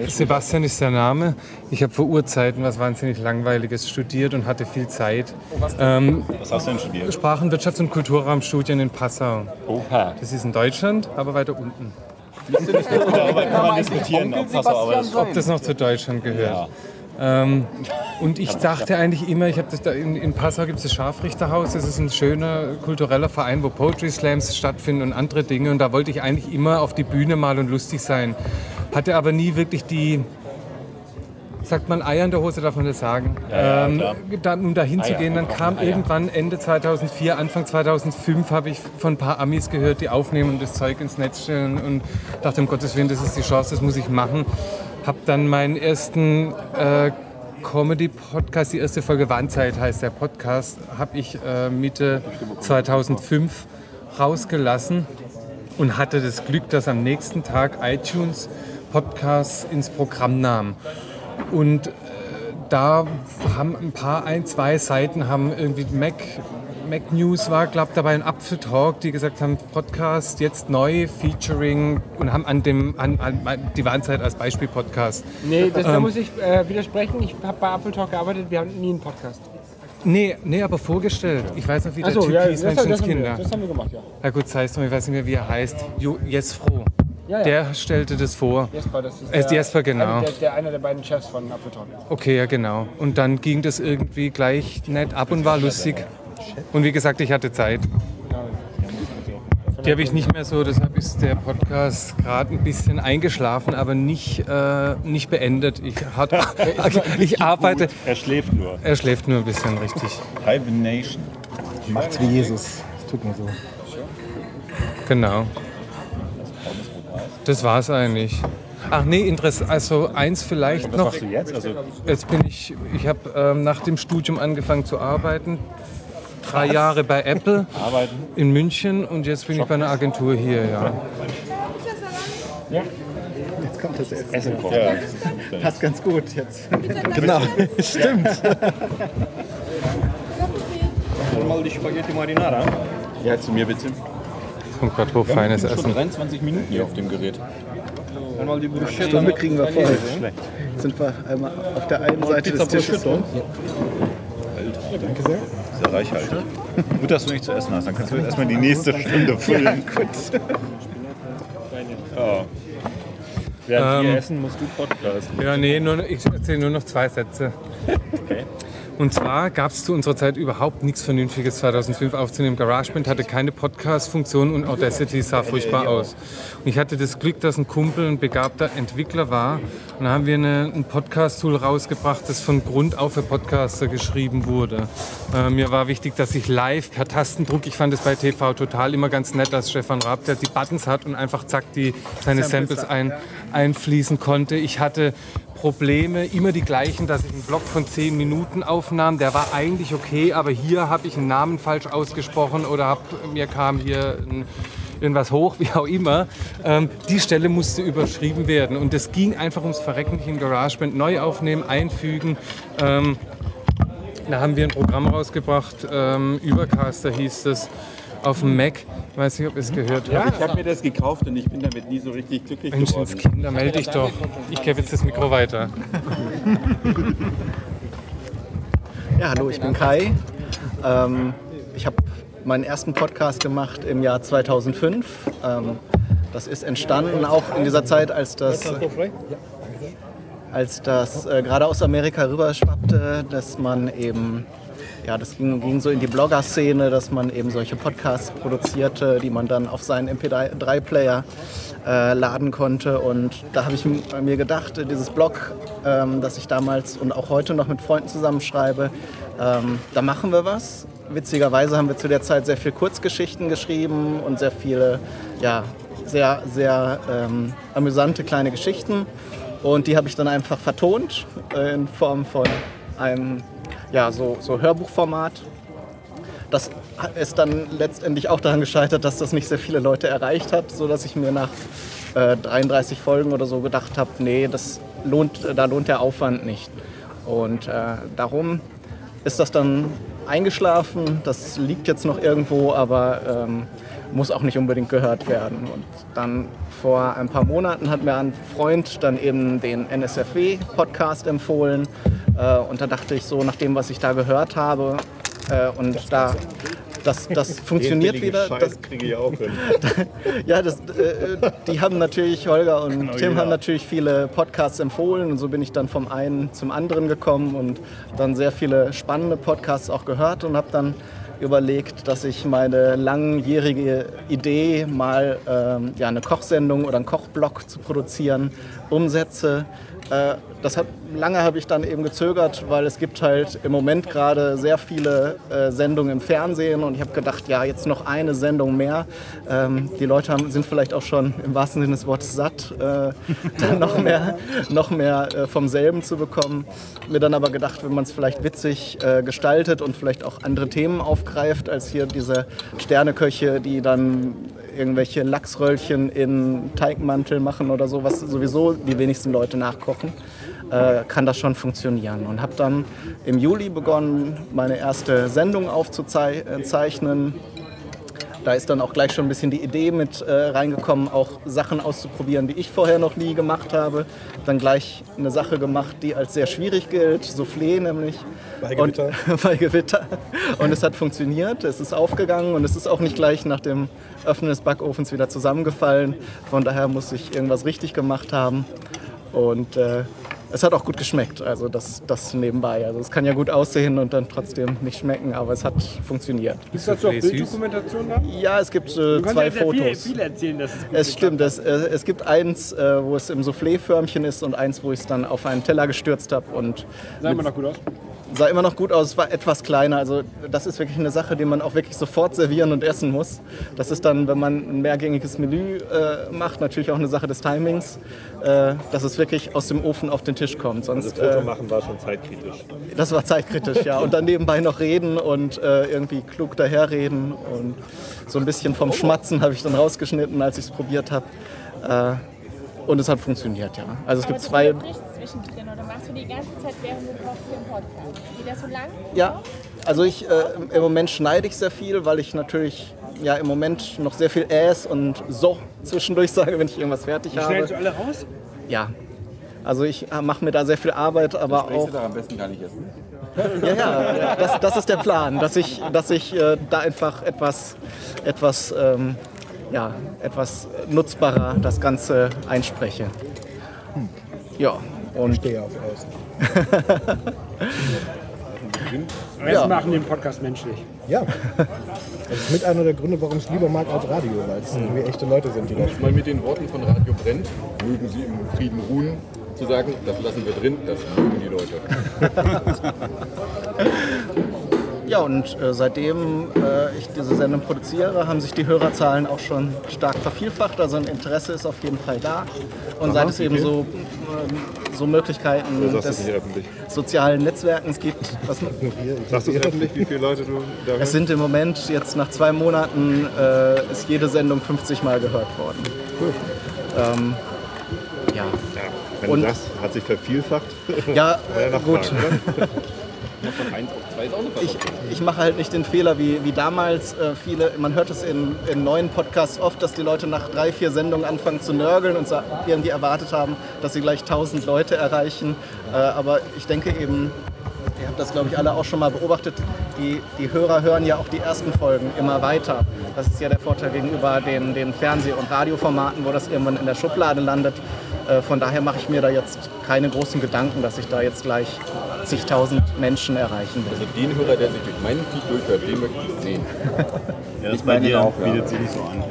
Sebastian ist der Name. Ich habe vor Urzeiten was wahnsinnig Langweiliges studiert und hatte viel Zeit. Ähm, Was hast du denn studiert? Sprachen-, Wirtschafts- und Kulturraumstudien in Passau. Oha. Das ist in Deutschland, aber weiter unten. Darüber kann man diskutieren, ob Passau Ob das noch zu Deutschland gehört. Ähm, und ich dachte eigentlich immer, ich habe das da in, in Passau gibt es das Scharfrichterhaus, das ist ein schöner kultureller Verein, wo Poetry Slams stattfinden und andere Dinge. Und da wollte ich eigentlich immer auf die Bühne mal und lustig sein. Hatte aber nie wirklich die, sagt man Eier in der Hose, darf man das sagen, ja, ähm, da, um da hinzugehen. Dann kam irgendwann Ende 2004, Anfang 2005 habe ich von ein paar Amis gehört, die aufnehmen und das Zeug ins Netz stellen und dachte, um Gottes Willen, das ist die Chance, das muss ich machen. Habe dann meinen ersten äh, Comedy-Podcast, die erste Folge Warnzeit heißt der Podcast, habe ich äh, Mitte 2005 rausgelassen und hatte das Glück, dass am nächsten Tag iTunes Podcasts ins Programm nahm. Und äh, da haben ein paar, ein, zwei Seiten haben irgendwie Mac, Mac News war, glaube dabei ein Apfeltalk, die gesagt haben, Podcast jetzt neu, Featuring und haben an dem, an, an, die Warnzeit als Beispiel Podcast. Nee, das, da Ähm. muss ich äh, widersprechen. Ich habe bei Apple Talk gearbeitet, wir haben nie einen Podcast. Nee, nee, aber vorgestellt. Ich weiß noch, wie der Achso, Typ ja, hieß, das, das, Menschenskinder. das haben wir gemacht, ja. Ja gut, es drum, ich weiß nicht mehr, wie er heißt. Yes Froh. Ja, ja. Der stellte das vor. Jesper, das ist Äh, Jesper, genau. Einer der, der, einer der beiden Chefs von Talk. Okay, ja genau. Und dann ging das irgendwie gleich nett ab und war lustig. Und wie gesagt, ich hatte Zeit. Die habe ich nicht mehr so, deshalb ist der Podcast gerade ein bisschen eingeschlafen, aber nicht, äh, nicht beendet. Ich, hat, <laughs> <laughs> ich arbeite. Er schläft nur. Er schläft nur ein bisschen, richtig. Hibernation. Macht's wie Jesus. Das tut mir so. Genau. Das war's eigentlich. Ach nee, interessant. Also eins vielleicht Was noch. machst du jetzt? Also, Jetzt bin ich, ich habe ähm, nach dem Studium angefangen zu arbeiten. Drei Jahre bei Apple Arbeiten? in München und jetzt bin ich bei einer Agentur hier, ja. Jetzt kommt das Essen. Essen kochen. Ja. Passt ganz gut jetzt. Genau, <laughs> stimmt. mal die Spaghetti Marinara. Ja, zu mir bitte. Kommt gerade hoch, feines Schon Essen. 23 Minuten hier auf dem Gerät. Einmal die Bruschetta. Stunde kriegen wir voll. Sind wir einmal auf der einen Seite des Tisches so. Danke sehr. Sehr reichhaltig. Gut, dass du nichts zu essen hast. Dann kannst du jetzt erstmal die nächste Stunde füllen. Ja. Während wir Ähm, essen, musst du podcasten. Ja, nee, nur, ich erzähle nur noch zwei Sätze. Und zwar gab es zu unserer Zeit überhaupt nichts Vernünftiges 2005 aufzunehmen. GarageBand hatte keine Podcast-Funktion und Audacity sah furchtbar aus. Und ich hatte das Glück, dass ein Kumpel ein begabter Entwickler war. Und da haben wir eine, ein Podcast-Tool rausgebracht, das von Grund auf für Podcaster geschrieben wurde. Äh, mir war wichtig, dass ich live per Tastendruck, ich fand es bei TV total immer ganz nett, dass Stefan Raab, der die Buttons hat und einfach zack, die, seine Samples ein, einfließen konnte. Ich hatte Probleme, immer die gleichen, dass ich einen Block von 10 Minuten aufnahm. Der war eigentlich okay, aber hier habe ich einen Namen falsch ausgesprochen oder hab, mir kam hier ein, irgendwas hoch, <laughs> wie auch immer. Ähm, die Stelle musste überschrieben werden und es ging einfach ums Verrecken nicht in GarageBand. Neu aufnehmen, einfügen. Ähm, da haben wir ein Programm rausgebracht, ähm, Übercaster hieß es, auf dem Mac. Ich weiß nicht, ob ihr es gehört habt. Ich habe mir das gekauft und ich bin damit nie so richtig glücklich Menschens geworden. Kinder, melde dich doch. Ich gebe jetzt das Mikro weiter. Ja, hallo, ich bin Kai. Ähm, ich habe meinen ersten Podcast gemacht im Jahr 2005. Ähm, das ist entstanden auch in dieser Zeit, als das, als das äh, gerade aus Amerika rüberschwappte, dass man eben, ja, das ging, ging so in die Blogger-Szene, dass man eben solche Podcasts produzierte, die man dann auf seinen MP3-Player äh, laden konnte. Und da habe ich mir gedacht, äh, dieses Blog, ähm, das ich damals und auch heute noch mit Freunden zusammenschreibe, ähm, da machen wir was. Witzigerweise haben wir zu der Zeit sehr viel Kurzgeschichten geschrieben und sehr viele, ja, sehr, sehr ähm, amüsante kleine Geschichten. Und die habe ich dann einfach vertont äh, in Form von einem, ja, so, so Hörbuchformat. Das ist dann letztendlich auch daran gescheitert, dass das nicht sehr viele Leute erreicht hat, sodass ich mir nach äh, 33 Folgen oder so gedacht habe, nee, das lohnt, da lohnt der Aufwand nicht. Und äh, darum ist das dann eingeschlafen. Das liegt jetzt noch irgendwo, aber ähm, muss auch nicht unbedingt gehört werden. Und dann vor ein paar Monaten hat mir ein Freund dann eben den NSFW-Podcast empfohlen. Äh, und da dachte ich so, nach dem, was ich da gehört habe, äh, und da das, das funktioniert wieder. Das, kriege ich auch hin. <laughs> ja, das, äh, die haben natürlich, Holger und Genau, Tim ja. haben natürlich viele Podcasts empfohlen und so bin ich dann vom einen zum anderen gekommen und dann sehr viele spannende Podcasts auch gehört und habe dann überlegt, dass ich meine langjährige Idee, mal ähm, ja, eine Kochsendung oder einen Kochblog zu produzieren, umsetze. Äh, das hat, lange habe ich dann eben gezögert, weil es gibt halt im Moment gerade sehr viele äh, Sendungen im Fernsehen und ich habe gedacht, ja, jetzt noch eine Sendung mehr. Ähm, die Leute haben, sind vielleicht auch schon im wahrsten Sinne des Wortes satt, äh, <laughs> dann noch mehr, noch mehr vom selben zu bekommen. Mir dann aber gedacht, wenn man es vielleicht witzig gestaltet und vielleicht auch andere Themen aufgreift, als hier diese Sterneköche, die dann irgendwelche Lachsröllchen in Teigmantel machen oder so, was sowieso die wenigsten Leute nachkochen, äh, kann das schon funktionieren. Und habe dann im Juli begonnen, meine erste Sendung aufzuzeichnen. Da ist dann auch gleich schon ein bisschen die Idee mit äh, reingekommen, auch Sachen auszuprobieren, die ich vorher noch nie gemacht habe. Dann gleich eine Sache gemacht, die als sehr schwierig gilt, Soufflé nämlich. Bei Gewitter. Und, <laughs> bei Gewitter. Und es hat funktioniert, es ist aufgegangen und es ist auch nicht gleich nach dem Öffnen des Backofens wieder zusammengefallen. Von daher muss ich irgendwas richtig gemacht haben. Und äh, es hat auch gut geschmeckt, also das, das nebenbei. Also es kann ja gut aussehen und dann trotzdem nicht schmecken, aber es hat funktioniert. Ist dazu auch Bilddokumentation da? Ja, es gibt äh, zwei ja sehr viel, Fotos. viel erzählen, dass es gut Es stimmt, es, äh, es gibt eins, äh, wo es im Soufflé-Förmchen ist und eins, wo ich es dann auf einen Teller gestürzt habe. Und Sah immer noch gut aus. Sah immer noch gut aus, es war etwas kleiner. Also das ist wirklich eine Sache, die man auch wirklich sofort servieren und essen muss. Das ist dann, wenn man ein mehrgängiges Menü äh, macht, natürlich auch eine Sache des Timings, äh, dass es wirklich aus dem Ofen auf den Tisch kommt. Sonst, Das Foto äh, machen war schon zeitkritisch. das war zeitkritisch, ja. Und dann nebenbei noch reden und äh, irgendwie klug daherreden. Und so ein bisschen vom Schmatzen habe ich dann rausgeschnitten, als ich es probiert habe. Äh, und es hat funktioniert, ja. Also es gibt zwei. Du zwischendrin oder machst du die ganze Zeit, während du kochst, den Podcast? Geht das so lang? Ja, also ich äh, im Moment schneide ich sehr viel, weil ich natürlich ja im Moment noch sehr viel Äs und so zwischendurch sage, wenn ich irgendwas fertig habe. Schnellst du alle raus? Ja. Also ich mache mir da sehr viel Arbeit, aber auch. da am besten gar nicht essen. <laughs> Ja, ja, das, das ist der Plan, dass ich, dass ich äh, da einfach etwas, etwas, ähm, ja, etwas nutzbarer das Ganze einspreche. Ja, und. Stehe auf Essen. <laughs> Wir Ja. machen den Podcast menschlich. Ja. Das ist mit einer der Gründe, warum ich es lieber mag als Radio, weil es irgendwie echte Leute sind, die da mal mit den Worten von Radio Brennt, mögen Sie im Frieden ruhen, zu sagen, das lassen wir drin, das mögen die Leute. <laughs> Ja, und äh, seitdem äh, ich diese Sendung produziere, haben sich die Hörerzahlen auch schon stark vervielfacht. Also ein Interesse ist auf jeden Fall da. Und seit es eben so, ähm, so Möglichkeiten es des sozialen Netzwerkens gibt, was, Sagst du es öffentlich, wie viele Leute du da es hörst? sind im Moment jetzt nach zwei Monaten äh, ist jede Sendung 50 Mal gehört worden. Ähm, ja. Wenn Und- du sagst, hat sich vervielfacht. Ja, <laughs> ja gut. Oder? <laughs> Von 1 auf 2 ist auch eine Ich, ich mache halt nicht den Fehler wie, wie damals äh, viele, man hört es in, in neuen Podcasts oft, dass die Leute nach drei, vier Sendungen anfangen zu nörgeln und irgendwie erwartet haben, dass sie gleich 1000 Leute erreichen. Äh, aber ich denke eben, ihr habt das glaube ich alle auch schon mal beobachtet, die, die Hörer hören ja auch die ersten Folgen immer weiter. Das ist ja der Vorteil gegenüber den, den Fernseh- und Radioformaten, wo das irgendwann in der Schublade landet. Äh, Von daher mache ich mir da jetzt keine großen Gedanken, dass ich da jetzt gleich zigtausend Menschen erreichen will. Also den Hörer, der sich durch meinen Feed durchhört, den möchte ich sehen. <laughs> Ja, das bei meine dir auch, ja. bietet sich nicht so an.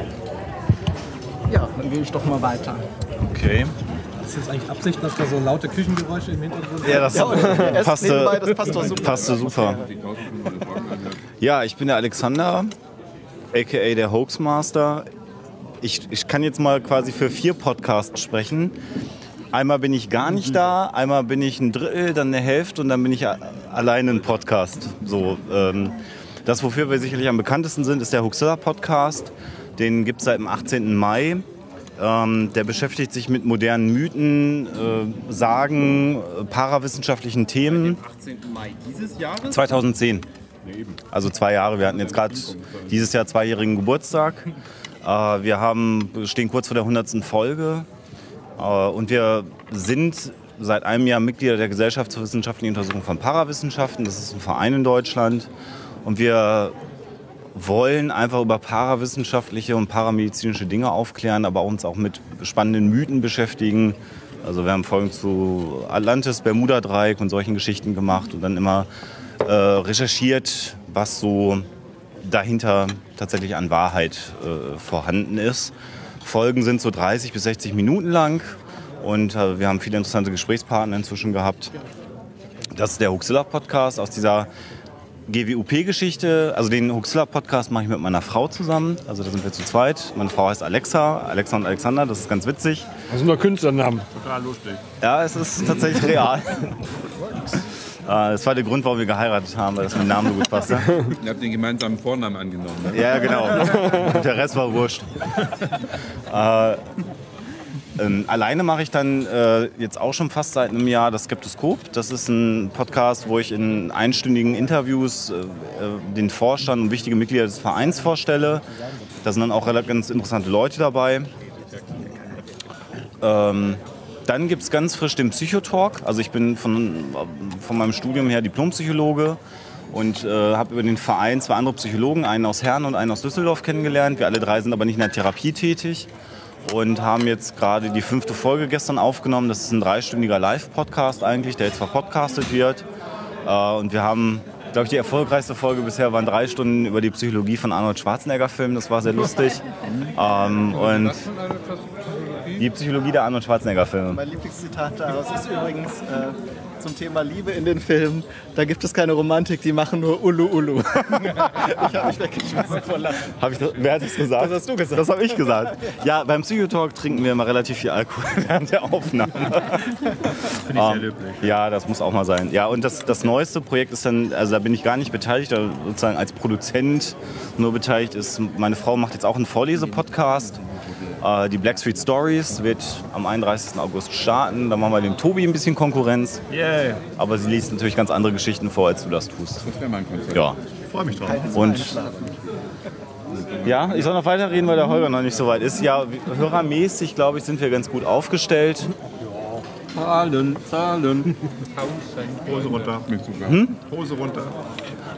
Ja, dann gehe ich doch mal weiter. Okay. Ist jetzt eigentlich Absicht, dass da so laute Küchengeräusche im Hintergrund Ja, das Ja, ist passte, nebenbei, das passt doch super. passte super. Ja, ich bin der Alexander, aka der Hoaxmaster. Ich, ich kann jetzt mal quasi für vier Podcasts sprechen. Einmal bin ich gar nicht da, einmal bin ich ein Drittel, dann eine Hälfte und dann bin ich alleine ein Podcast. So, ähm, das, wofür wir sicherlich am bekanntesten sind, ist der Huxilla Podcast. Den gibt es seit dem 18. Mai. Ähm, der beschäftigt sich mit modernen Mythen, äh, Sagen, äh, parawissenschaftlichen Themen. 18. Mai dieses Jahres? 2010. Also zwei Jahre. Wir hatten jetzt gerade dieses Jahr zweijährigen Geburtstag. <laughs> Äh, wir haben, stehen kurz vor der 100. Folge. Äh, und wir sind seit einem Jahr Mitglieder der Gesellschaft zur wissenschaftlichen Untersuchung von Parawissenschaften. Das ist ein Verein in Deutschland. Und wir wollen einfach über parawissenschaftliche und paramedizinische Dinge aufklären, aber uns auch mit spannenden Mythen beschäftigen. Also wir haben Folgen zu Atlantis, Bermuda-Dreieck und solchen Geschichten gemacht und dann immer äh, recherchiert, was so dahinter tatsächlich an Wahrheit äh, vorhanden ist. Folgen sind so 30 bis 60 Minuten lang und äh, wir haben viele interessante Gesprächspartner inzwischen gehabt. Das ist der Huxilla-Podcast aus dieser GWUP-Geschichte. Also den Huxilla-Podcast mache ich mit meiner Frau zusammen. Also da sind wir zu zweit. Meine Frau heißt Alexa, Alexa und Alexander, das ist ganz witzig. Das sind doch Künstlernamen. Total lustig. Ja, es ist tatsächlich real. <laughs> Äh, Das war der Grund, warum wir geheiratet haben, weil das mit dem Namen so gut passte. <laughs> Ihr habt den gemeinsamen Vornamen angenommen. Ne? Ja, genau. Der Rest war wurscht. äh, ähm, alleine mache ich dann äh, jetzt auch schon fast seit einem Jahr das Skeptoskop. Das ist ein Podcast, wo ich in einstündigen Interviews äh, äh, den Vorstand und wichtige Mitglieder des Vereins vorstelle. Da sind dann auch relativ ganz interessante Leute dabei. Ähm, dann gibt es ganz frisch den Psychotalk. Also ich bin von, von meinem Studium her Diplompsychologe und äh, habe über den Verein zwei andere Psychologen, einen aus Herne und einen aus Düsseldorf kennengelernt. Wir alle drei sind aber nicht in der Therapie tätig. und haben jetzt gerade die fünfte Folge gestern aufgenommen. Das ist ein dreistündiger Live-Podcast eigentlich, der jetzt verpodcastet wird. Äh, und wir haben, glaube ich, die erfolgreichste Folge bisher waren drei Stunden über die Psychologie von Arnold Schwarzenegger-Filmen. Das war sehr lustig. Ähm, und die Psychologie der Arnold Schwarzenegger-Filme. Mein Lieblingszitat daraus ist übrigens äh, zum Thema Liebe in den Filmen. Da gibt es keine Romantik, die machen nur Ulu Ulu. <laughs> ich habe mich weggeschmissen vor Lachen. Hab ich das, wer hat das gesagt? Das hast du gesagt. Das habe ich gesagt. Ja, beim Psychotalk trinken wir immer relativ viel Alkohol <laughs> während der Aufnahme. Finde ich sehr Ähm, löblich. Ja, das muss auch mal sein. Ja, und das, das neueste Projekt ist dann, also da bin ich gar nicht beteiligt, da sozusagen als Produzent nur beteiligt ist. Meine Frau macht jetzt auch einen Vorlesepodcast. Äh, die Black Street Stories wird am 31. August starten. Da machen wir dem Tobi ein bisschen Konkurrenz. Yay. Aber sie liest natürlich ganz andere Geschichten vor, als du das tust. Das wäre mein Konzept. Ja. Ich freue mich drauf. Und ja, ich soll noch weiterreden, weil der Holger noch nicht so weit ist. Ja, hörermäßig, glaube ich, sind wir ganz gut aufgestellt. Zahlen, Zahlen. Hose runter. Mit Zucker. Hm? Hose runter.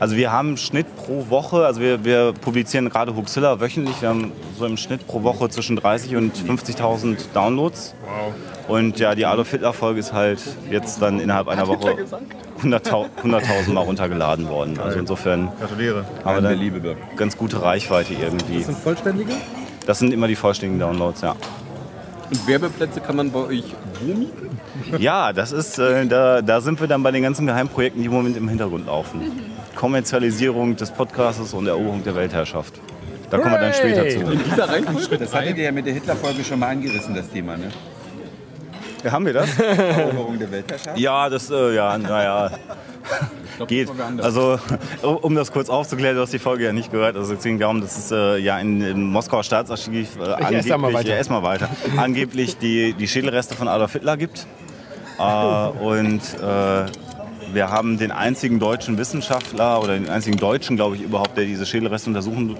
Also wir haben im Schnitt pro Woche, also wir, wir publizieren gerade Huxilla wöchentlich, wir haben so im Schnitt pro Woche zwischen 30 und 50.000 Downloads. Wow. Und ja, die Adolf Hitler Folge ist halt jetzt dann innerhalb einer Woche 100.000 100.000 Mal runtergeladen worden. Also insofern Gratuliere. haben wir dann ganz gute Reichweite irgendwie. Das sind vollständige? Das sind immer die vollständigen Downloads, ja. Und Werbeplätze kann man bei euch wo mieten? Ja, das ist, äh, da, da sind wir dann bei den ganzen Geheimprojekten, die im Moment im Hintergrund laufen. Kommerzialisierung des Podcasts und Eroberung der Weltherrschaft. Da kommen wir dann später zu. In dieser Reihenfolge? Das hattet ihr ja mit der Hitler-Folge schon mal angerissen, das Thema, ne? Ja, haben wir das? <laughs> Eroberung der Weltherrschaft? Ja, das, äh, ja, naja. Geht. Also, um das kurz aufzuklären, du hast die Folge ja nicht gehört. Also, es ging darum, dass es äh, ja in, im Moskauer Staatsarchiv äh, ess da mal weiter. ja, ess mal weiter. angeblich die, die Schädelreste von Adolf Hitler gibt. Äh, und äh, wir haben den einzigen deutschen Wissenschaftler oder den einzigen Deutschen, glaube ich, überhaupt, der diese Schädelreste untersuchen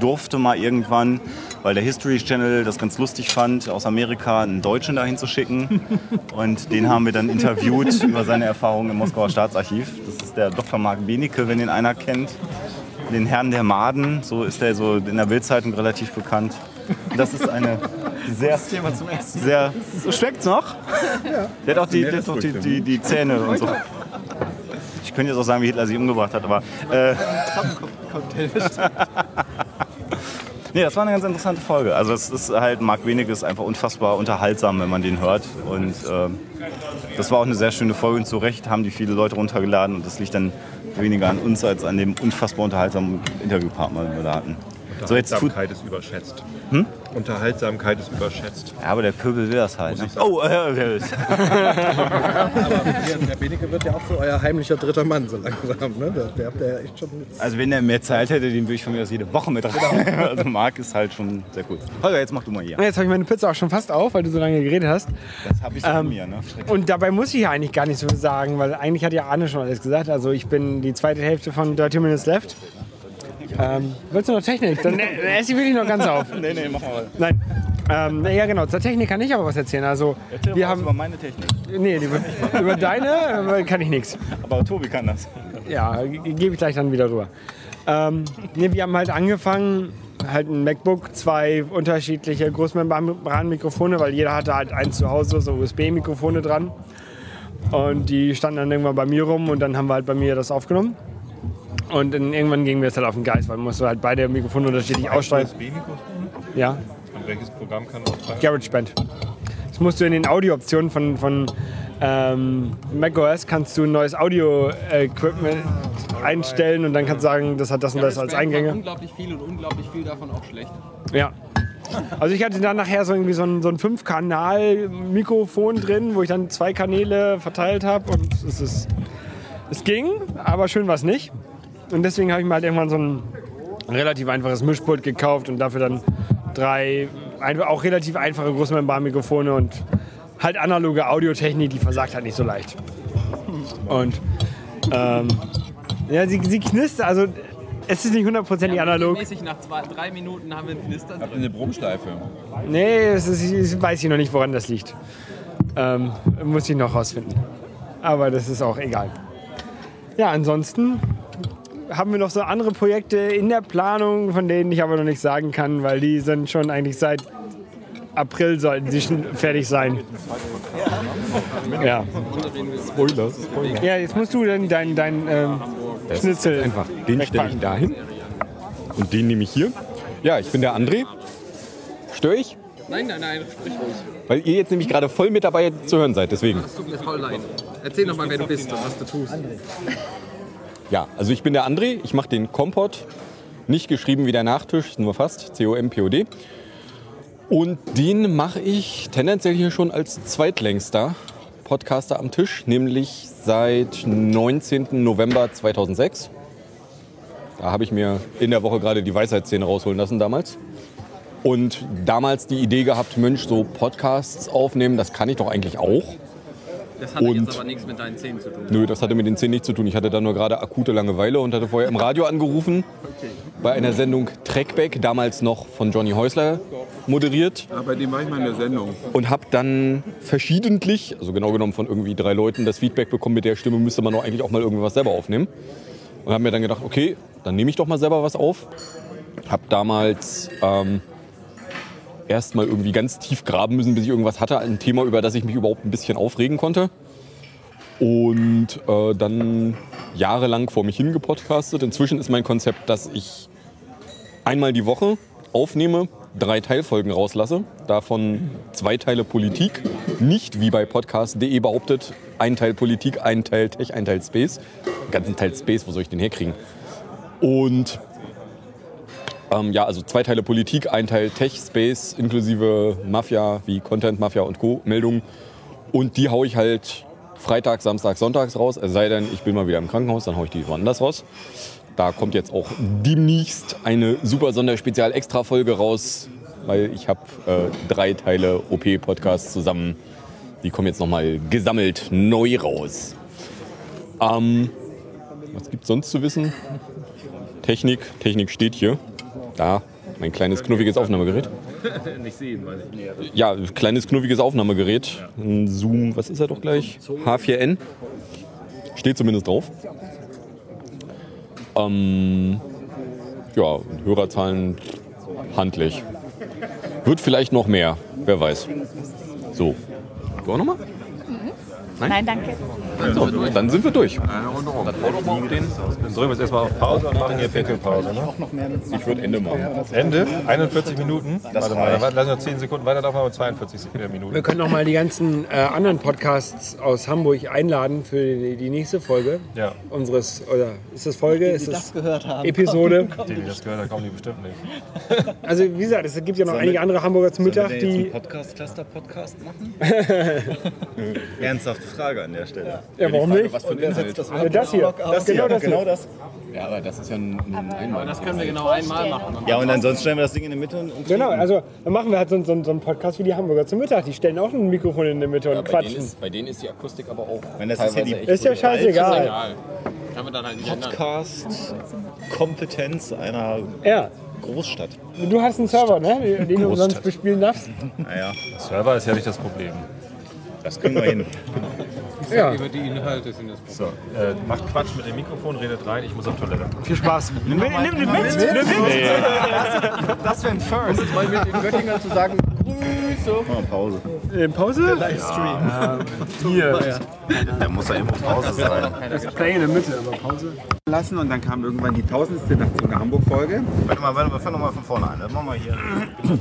durfte mal irgendwann, weil der History Channel das ganz lustig fand, aus Amerika einen Deutschen dahin zu schicken. <laughs> Und den haben wir dann interviewt über seine Erfahrungen im Moskauer Staatsarchiv. Das ist der Dr. Mark Benecke, wenn den einer kennt. Den Herrn der Maden, so ist er so in der Bildzeitung relativ bekannt. Das ist eine sehr, Das Thema zum Mal. sehr. So schmeckt's noch? Der hat auch die, der hat auch die, die, die Zähne und so. Ich könnte jetzt auch sagen, wie Hitler sie umgebracht hat, aber. Äh, <laughs> Nee, das war eine ganz interessante Folge. Also es ist halt, Marc Wenig ist einfach unfassbar unterhaltsam, wenn man den hört. Und ähm, das war auch eine sehr schöne Folge und zu Recht haben die viele Leute runtergeladen und das liegt dann weniger an uns als an dem unfassbar unterhaltsamen Interviewpartner, den wir da hatten. So, jetzt tut, Unterhaltsamkeit ist überschätzt. Hm? Unterhaltsamkeit ist überschätzt. ja, aber der Pöbel will das halt. Ne? Oh, äh, äh, <laughs> Aber der, der Benecke wird ja auch so euer heimlicher dritter Mann so langsam. Ne? Der, der habt ja echt schon mit. also wenn er mehr Zeit hätte, den würde ich von mir aus jede Woche mit rein. <laughs> Also Marc ist halt schon sehr cool. Holger, jetzt mach du mal hier. Und jetzt habe ich meine Pizza auch schon fast auf, weil du so lange geredet hast. Das habe ich so Ähm, von mir, ne? Und dabei muss ich ja eigentlich gar nicht so viel sagen, weil eigentlich hat ja Arne schon alles gesagt. Also ich bin die zweite Hälfte von 30 Minutes Left. Ähm, willst du noch Technik? Dann äh, esse ich wirklich noch ganz auf. <laughs> Nee, nee, mach mal. Nein. Ähm, ja genau, zur Technik kann ich aber was erzählen. Also Erzähl wir haben über meine Technik. nee, über, über deine äh, kann ich nichts. Aber Tobi kann das. Ja, ge- gebe ich gleich dann wieder rüber. Ähm, nee, wir haben halt angefangen, halt ein MacBook, zwei unterschiedliche Großmembranmikrofone, weil jeder hatte halt eins zu Hause, so USB-Mikrofone dran. Und die standen dann irgendwann bei mir rum und dann haben wir halt bei mir das aufgenommen. Und dann irgendwann gingen wir jetzt halt auf den Geist, weil man musste halt beide Mikrofone unterschiedlich aussteuern. USB-Mikrofon? Ja, Und welches Programm kann auch GarageBand. Das musst du in den Audiooptionen von, von ähm, macOS kannst du ein neues Audio-Equipment einstellen und dann kannst du sagen, das hat das und das als Eingänge. Unglaublich viel und unglaublich viel davon auch schlecht. Ja. Also ich hatte dann nachher so irgendwie so ein, so ein Fünf-Kanal-Mikrofon drin, wo ich dann zwei Kanäle verteilt habe und es ist, es ging, aber schön war es nicht. Und deswegen habe ich mir halt irgendwann so ein relativ einfaches Mischpult gekauft und dafür dann drei auch relativ einfache Großmembranmikrofone und halt analoge Audiotechnik, die versagt halt nicht so leicht. Und ähm, ja, sie, sie knistert, also es ist nicht hundertprozentig analog. Mäßig nach zwei, drei Minuten haben wir einen Knistern. Habt ihr eine Brummschleife? Nee, es ist, es weiß ich noch nicht, woran das liegt. Ähm, muss ich noch rausfinden. Aber das ist auch egal. Ja, ansonsten haben wir noch so andere Projekte in der Planung, von denen ich aber noch nichts sagen kann, weil die sind schon eigentlich seit April sollten sie schon fertig sein. Ja. Spoiler. Ja, jetzt musst du dann dein, dein ähm, Schnitzel Einfach, den stelle ich dahin und den nehme ich hier. Ja, ich bin der André. Störe ich? Nein, nein, nein, sprich ruhig. Weil ihr jetzt nämlich gerade voll mit dabei zu hören seid, deswegen. Es tut mir voll leid. Erzähl noch mal, wer du bist und was du tust. Ja, also ich bin der André, ich mache den Kompott. Nicht geschrieben wie der Nachtisch, nur fast. C-O-M-P-O-D. Und den mache ich tendenziell hier schon als zweitlängster Podcaster am Tisch, nämlich seit 19. November 2006. Da habe ich mir in der Woche gerade die Weisheitszähne rausholen lassen damals. Und damals die Idee gehabt, Mensch, so Podcasts aufnehmen, das kann ich doch eigentlich auch. Das hatte Und- jetzt aber nichts mit deinen Zähnen zu tun. Nö, das hatte mit den Zähnen nichts zu tun. Ich hatte da nur gerade akute Langeweile und hatte vorher im Radio angerufen. Bei einer Sendung Trackback, damals noch von Johnny Häusler moderiert. Ja, bei dem war ich mal in der Sendung. Und habe dann verschiedentlich, also genau genommen von irgendwie drei Leuten, das Feedback bekommen, mit der Stimme müsste man doch eigentlich auch mal irgendwas selber aufnehmen. Und habe mir dann gedacht, okay, dann nehme ich doch mal selber was auf. Habe damals ähm, erst mal irgendwie ganz tief graben müssen, bis ich irgendwas hatte, ein Thema, über das ich mich überhaupt ein bisschen aufregen konnte. Und äh, dann jahrelang vor mich hingepodcastet. Inzwischen ist mein Konzept, dass ich einmal die Woche aufnehme, drei Teilfolgen rauslasse, davon zwei Teile Politik, nicht wie bei podcast.de behauptet, ein Teil Politik, ein Teil Tech, ein Teil Space. Den ganzen Teil Space, wo soll ich den herkriegen? Und ähm, ja, also zwei Teile Politik, ein Teil Tech, Space, inklusive Mafia wie Content, Mafia und Co. Meldungen. Und die haue ich halt Freitag, Samstag, Sonntags raus. Es sei denn, ich bin mal wieder im Krankenhaus, dann haue ich die woanders raus. Da kommt jetzt auch demnächst eine super Sonderspezial-Extra-Folge raus, weil ich habe äh, drei Teile OP-Podcasts zusammen. Die kommen jetzt nochmal gesammelt neu raus. Ähm, was gibt sonst zu wissen? Technik, Technik steht hier. Da, mein kleines knuffiges Aufnahmegerät. <laughs> Nicht sehen, weil ich Ja, kleines knuffiges Aufnahmegerät. Ein Zoom, was ist er doch gleich? H4n. Steht zumindest drauf. Ähm, ja, Hörerzahlen handlich. Wird vielleicht noch mehr, wer weiß. So. Du auch nochmal? Nein, danke. So, dann sind wir durch. Dann drücken wir jetzt erstmal auf Pause und machen hier Pinkelpause. Ne? Ich würde Ende machen. Ende? 41 Minuten? Warte mal, dann lassen wir 10 Sekunden weiter, darf man 42 Minuten. Wir können noch mal die ganzen äh, anderen Podcasts aus Hamburg einladen für die, die nächste Folge Ja. unseres, oder ist das Folge? Die ist das gehört haben. Episode? <laughs> Die, die das gehört haben, kommen die bestimmt nicht. <laughs> Also wie gesagt, es gibt ja noch einige andere Hamburger zum Mittag, die... Podcast-Cluster-Podcast machen? <laughs> Ernsthafte Frage an der Stelle. Ja, warum nicht? Was für ein Inhalt? Ja, das hier. Das genau hier, das genau das. Ja, aber das ist ja ein, ein Einmal. Das können wir genau einmal machen. Ja, und ansonsten stellen wir das Ding in die Mitte und, und Genau, also dann machen wir halt so, so, so einen Podcast wie die Hamburger zum Mittag. Die stellen auch ein Mikrofon in die Mitte und Ja, bei, denen quatschen. ist, bei denen ist die Akustik aber auch Wenn das ist ja teilweise die- echt Ist ja scheißegal. Egal. Kann man dann halt. Podcast-Kompetenz einer Ja, Großstadt. du hast einen Server, ne? den du umsonst bespielen darfst. Naja, Server ist ja nicht das Problem. das kriegen wir hin. <laughs> Ja, Über die Inhalte sind das So, äh, macht Quatsch mit dem Mikrofon, redet rein, ich muss auf Toilette. viel Spaß. <laughs> Nimm, nimm den mit, nimm den mit. Das wäre ein First. Mal mit den Göttingern zu sagen, Grüße. Machen wir Pause. Äh, Pause? Hier, Da muss ja immer Pause sein. das Play in der Mitte, aber Pause. lassen und dann kam irgendwann die tausendste Nachtzug nach Hamburg-Folge. Warte mal, warte mal, fang nochmal von vorne an. Das machen wir hier. <clears throat>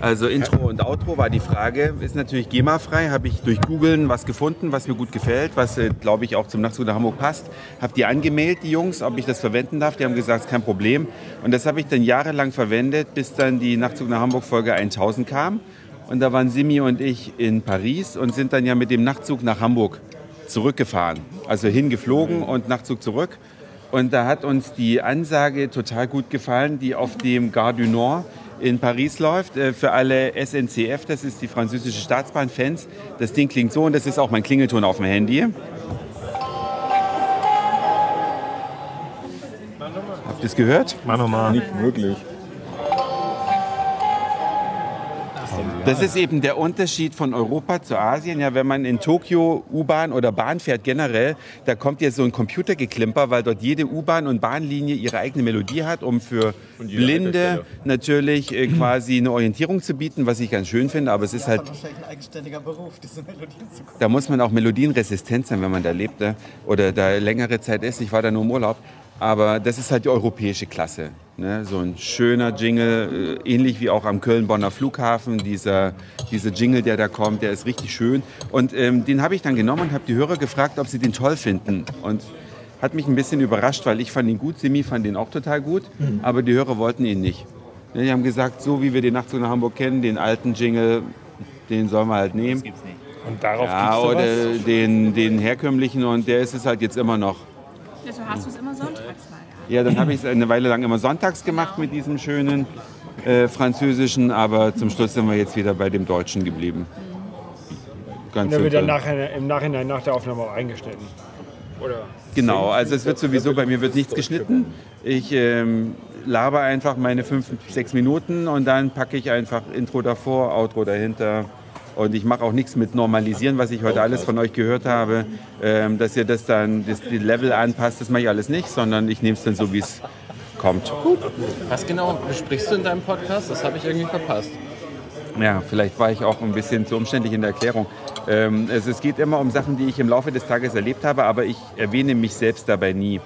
Also Intro und Outro war die Frage, ist natürlich GEMA-frei, habe ich durch Googlen was gefunden, was mir gut gefällt, was äh, glaube ich auch zum Nachtzug nach Hamburg passt. Habe die angemeldet, die Jungs, ob ich das verwenden darf. Die haben gesagt, ist kein Problem. Und das habe ich dann jahrelang verwendet, bis dann die Nachtzug nach Hamburg Folge 1000 kam. Und da waren Simi und ich in Paris und sind dann ja mit dem Nachtzug nach Hamburg zurückgefahren. Also hingeflogen und Nachtzug zurück. Und da hat uns die Ansage total gut gefallen, die auf dem Gare du Nord in Paris läuft. Äh, Für alle SNCF, das ist die französische Staatsbahn-Fans. Das Ding klingt so und das ist auch mein Klingelton auf dem Handy. Habt ihr es gehört? Mach nochmal. Nicht wirklich. Das ist eben der Unterschied von Europa zu Asien. Ja, wenn man in Tokio U-Bahn oder Bahn fährt generell, da kommt ja so ein Computergeklimper, weil dort jede U-Bahn und Bahnlinie ihre eigene Melodie hat, um für Blinde natürlich äh, quasi eine Orientierung zu bieten, was ich ganz schön finde. Aber es ist halt wahrscheinlich ein eigenständiger Beruf, diese Melodien zu da muss man auch melodienresistent sein, wenn man da lebt ne? oder da längere Zeit ist. Ich war da nur im Urlaub. Aber das ist halt die europäische Klasse. Ne? So ein schöner Jingle, äh, ähnlich wie auch am Köln-Bonner Flughafen. Dieser, dieser Jingle, der da kommt, der ist richtig schön. Und ähm, den habe ich dann genommen und habe die Hörer gefragt, ob sie den toll finden. Und hat mich ein bisschen überrascht, weil ich fand ihn gut, Simi fand ihn auch total gut, aber die Hörer wollten ihn nicht. Ne, Die haben gesagt, so wie wir den Nachtzug nach Hamburg kennen, den alten Jingle, den sollen wir halt nehmen. Und darauf Ja, oder den, den herkömmlichen und der ist es halt jetzt immer noch. Also hast du es immer sonntags. Ja, dann habe ich es eine Weile lang immer sonntags gemacht mit diesem schönen äh, französischen, aber zum Schluss sind wir jetzt wieder bei dem deutschen geblieben. Ganz Und der wird dann nachher, im Nachhinein nach der Aufnahme auch eingeschnitten. Oder? Genau, also es wird sowieso, bei mir wird nichts geschnitten. Ich ähm, laber einfach meine fünf, sechs Minuten und dann packe ich einfach Intro davor, Outro dahinter. Und ich mache auch nichts mit Normalisieren, was ich heute alles von euch gehört habe, ähm, dass ihr das dann, das, die Level anpasst, das mache ich alles nicht, sondern ich nehme es dann so, wie es kommt. Was genau besprichst du in deinem Podcast? Das habe ich irgendwie verpasst. Ja, vielleicht war ich auch ein bisschen zu umständlich in der Erklärung. Ähm, es, es geht immer um Sachen, die ich im Laufe des Tages erlebt habe, aber ich erwähne mich selbst dabei nie.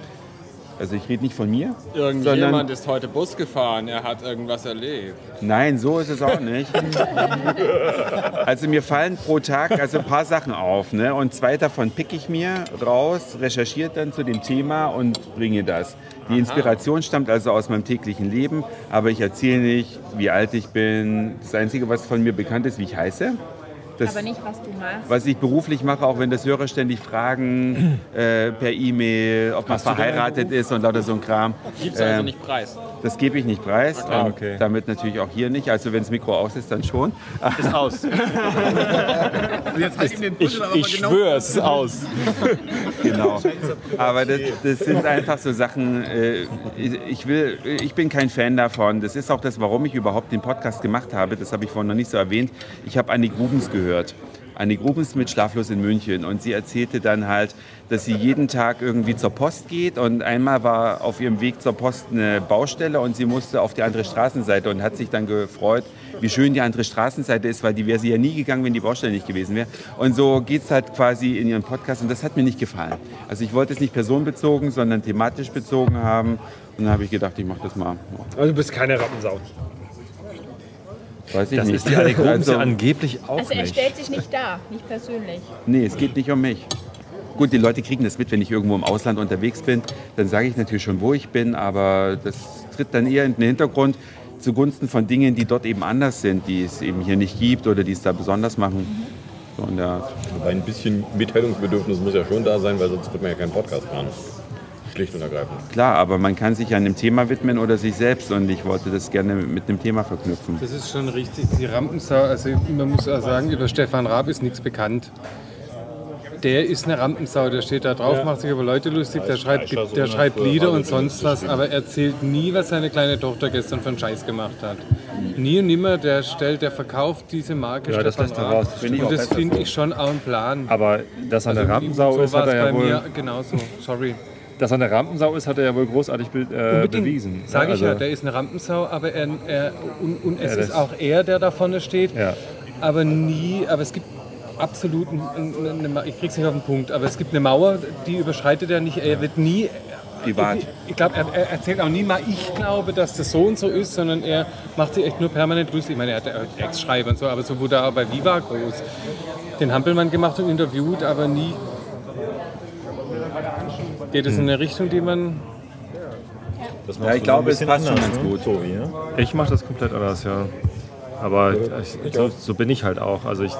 Also ich rede nicht von mir, Irgendjemand ist heute Bus gefahren, er hat irgendwas erlebt. Nein, so ist es auch nicht. <laughs> Also mir fallen pro Tag also ein paar Sachen auf. Ne? Und zwei davon pick ich mir raus, recherchiere dann zu dem Thema und bringe das. Die Inspiration stammt also aus meinem täglichen Leben, aber ich erzähle nicht, wie alt ich bin. Das Einzige, was von mir bekannt ist, wie ich heiße. Das, Aber nicht, was du machst. was ich beruflich mache, auch wenn das Hörer ständig fragen <clears throat> äh, per E-Mail, ob man du verheiratet ist und lauter so ein Kram. Gibt's also Ähm, nicht preis. das gebe ich nicht preis. Ah, und okay. Damit natürlich auch hier nicht. Also wenn das Mikro aus ist, dann schon. Ist aus. <laughs> Jetzt halt ihm den Ich- ich genau schwöre, es ist aus. <laughs> genau. Aber das, das sind einfach so Sachen, äh, ich, will, ich bin kein Fan davon. Das ist auch das, warum ich überhaupt den Podcast gemacht habe. Das habe ich vorhin noch nicht so erwähnt. Ich habe Annie Grubens gehört. Annie Grubens mit Schlaflos in München. Und sie erzählte dann halt, dass sie jeden Tag irgendwie zur Post geht. Und einmal war auf ihrem Weg zur Post eine Baustelle und sie musste auf die andere Straßenseite und hat sich dann gefreut, wie schön die andere Straßenseite ist, weil die wäre sie ja nie gegangen, wenn die Baustelle nicht gewesen wäre. Und so geht es halt quasi in ihrem Podcast und das hat mir nicht gefallen. Also ich wollte es nicht personenbezogen, sondern thematisch bezogen haben. Und dann habe ich gedacht, ich mache das mal. Also du bist keine Rampensau. Weiß ich Das nicht. ist die Grubens <laughs> Also- ja angeblich auch Also er nicht. stellt sich nicht da, nicht persönlich. Nee, es geht nicht um mich. Gut, die Leute kriegen das mit, wenn ich irgendwo im Ausland unterwegs bin. Dann sage ich natürlich schon, wo ich bin, aber das tritt dann eher in den Hintergrund zugunsten von Dingen, die dort eben anders sind, die es eben hier nicht gibt oder die es da besonders machen. So in der Art. Aber ein bisschen Mitteilungsbedürfnis muss ja schon da sein, weil sonst wird man ja keinen Podcast machen. Schlicht und ergreifend. Klar, aber man kann sich einem Thema widmen oder sich selbst und ich wollte das gerne mit einem Thema verknüpfen. Das ist schon richtig. Die Rampensau, also man muss auch sagen, über Stefan Raab ist nichts bekannt. Der ist eine Rampensau, der steht da drauf, Ja. macht sich über Leute lustig, der schreibt, der schreibt Lieder und sonst was, aber er erzählt nie, was seine kleine Tochter gestern für einen Scheiß gemacht hat. Nie und nimmer, der stellt, der verkauft diese Marke Ja, das Stefan lässt er raus, das. Und das finde ich schon auch ein Plan. Aber dass er eine Also, Rampensau so ist, hat er ja bei wohl. mir genauso, sorry. Dass er eine Rampensau ist, hat er ja wohl großartig be äh, bewiesen. Sag ich Also- ja, der ist eine Rampensau, aber er, er und, und es Ja, ist auch er, der da vorne steht. Ja. Aber nie, aber es gibt absolut, ein- ein- eine, ich krieg's nicht auf den Punkt, aber es gibt eine Mauer, die überschreitet er nicht. Er wird nie. Privat. Ich, ich glaube, er, er erzählt auch nie mal, ich glaube, dass das so und so ist, sondern er macht sich echt nur permanent lustig. Ich meine, er hat er Ex-Schreiber und so, aber so wurde er bei Viva groß. Den Hampelmann gemacht und interviewt, aber nie. Geht es in eine Richtung, die man. Das Ja, ich glaube, es passt schon ganz gut. Tobi, ne? Ich mache das komplett anders, ja. Aber ich, so, so bin ich halt auch. Also ich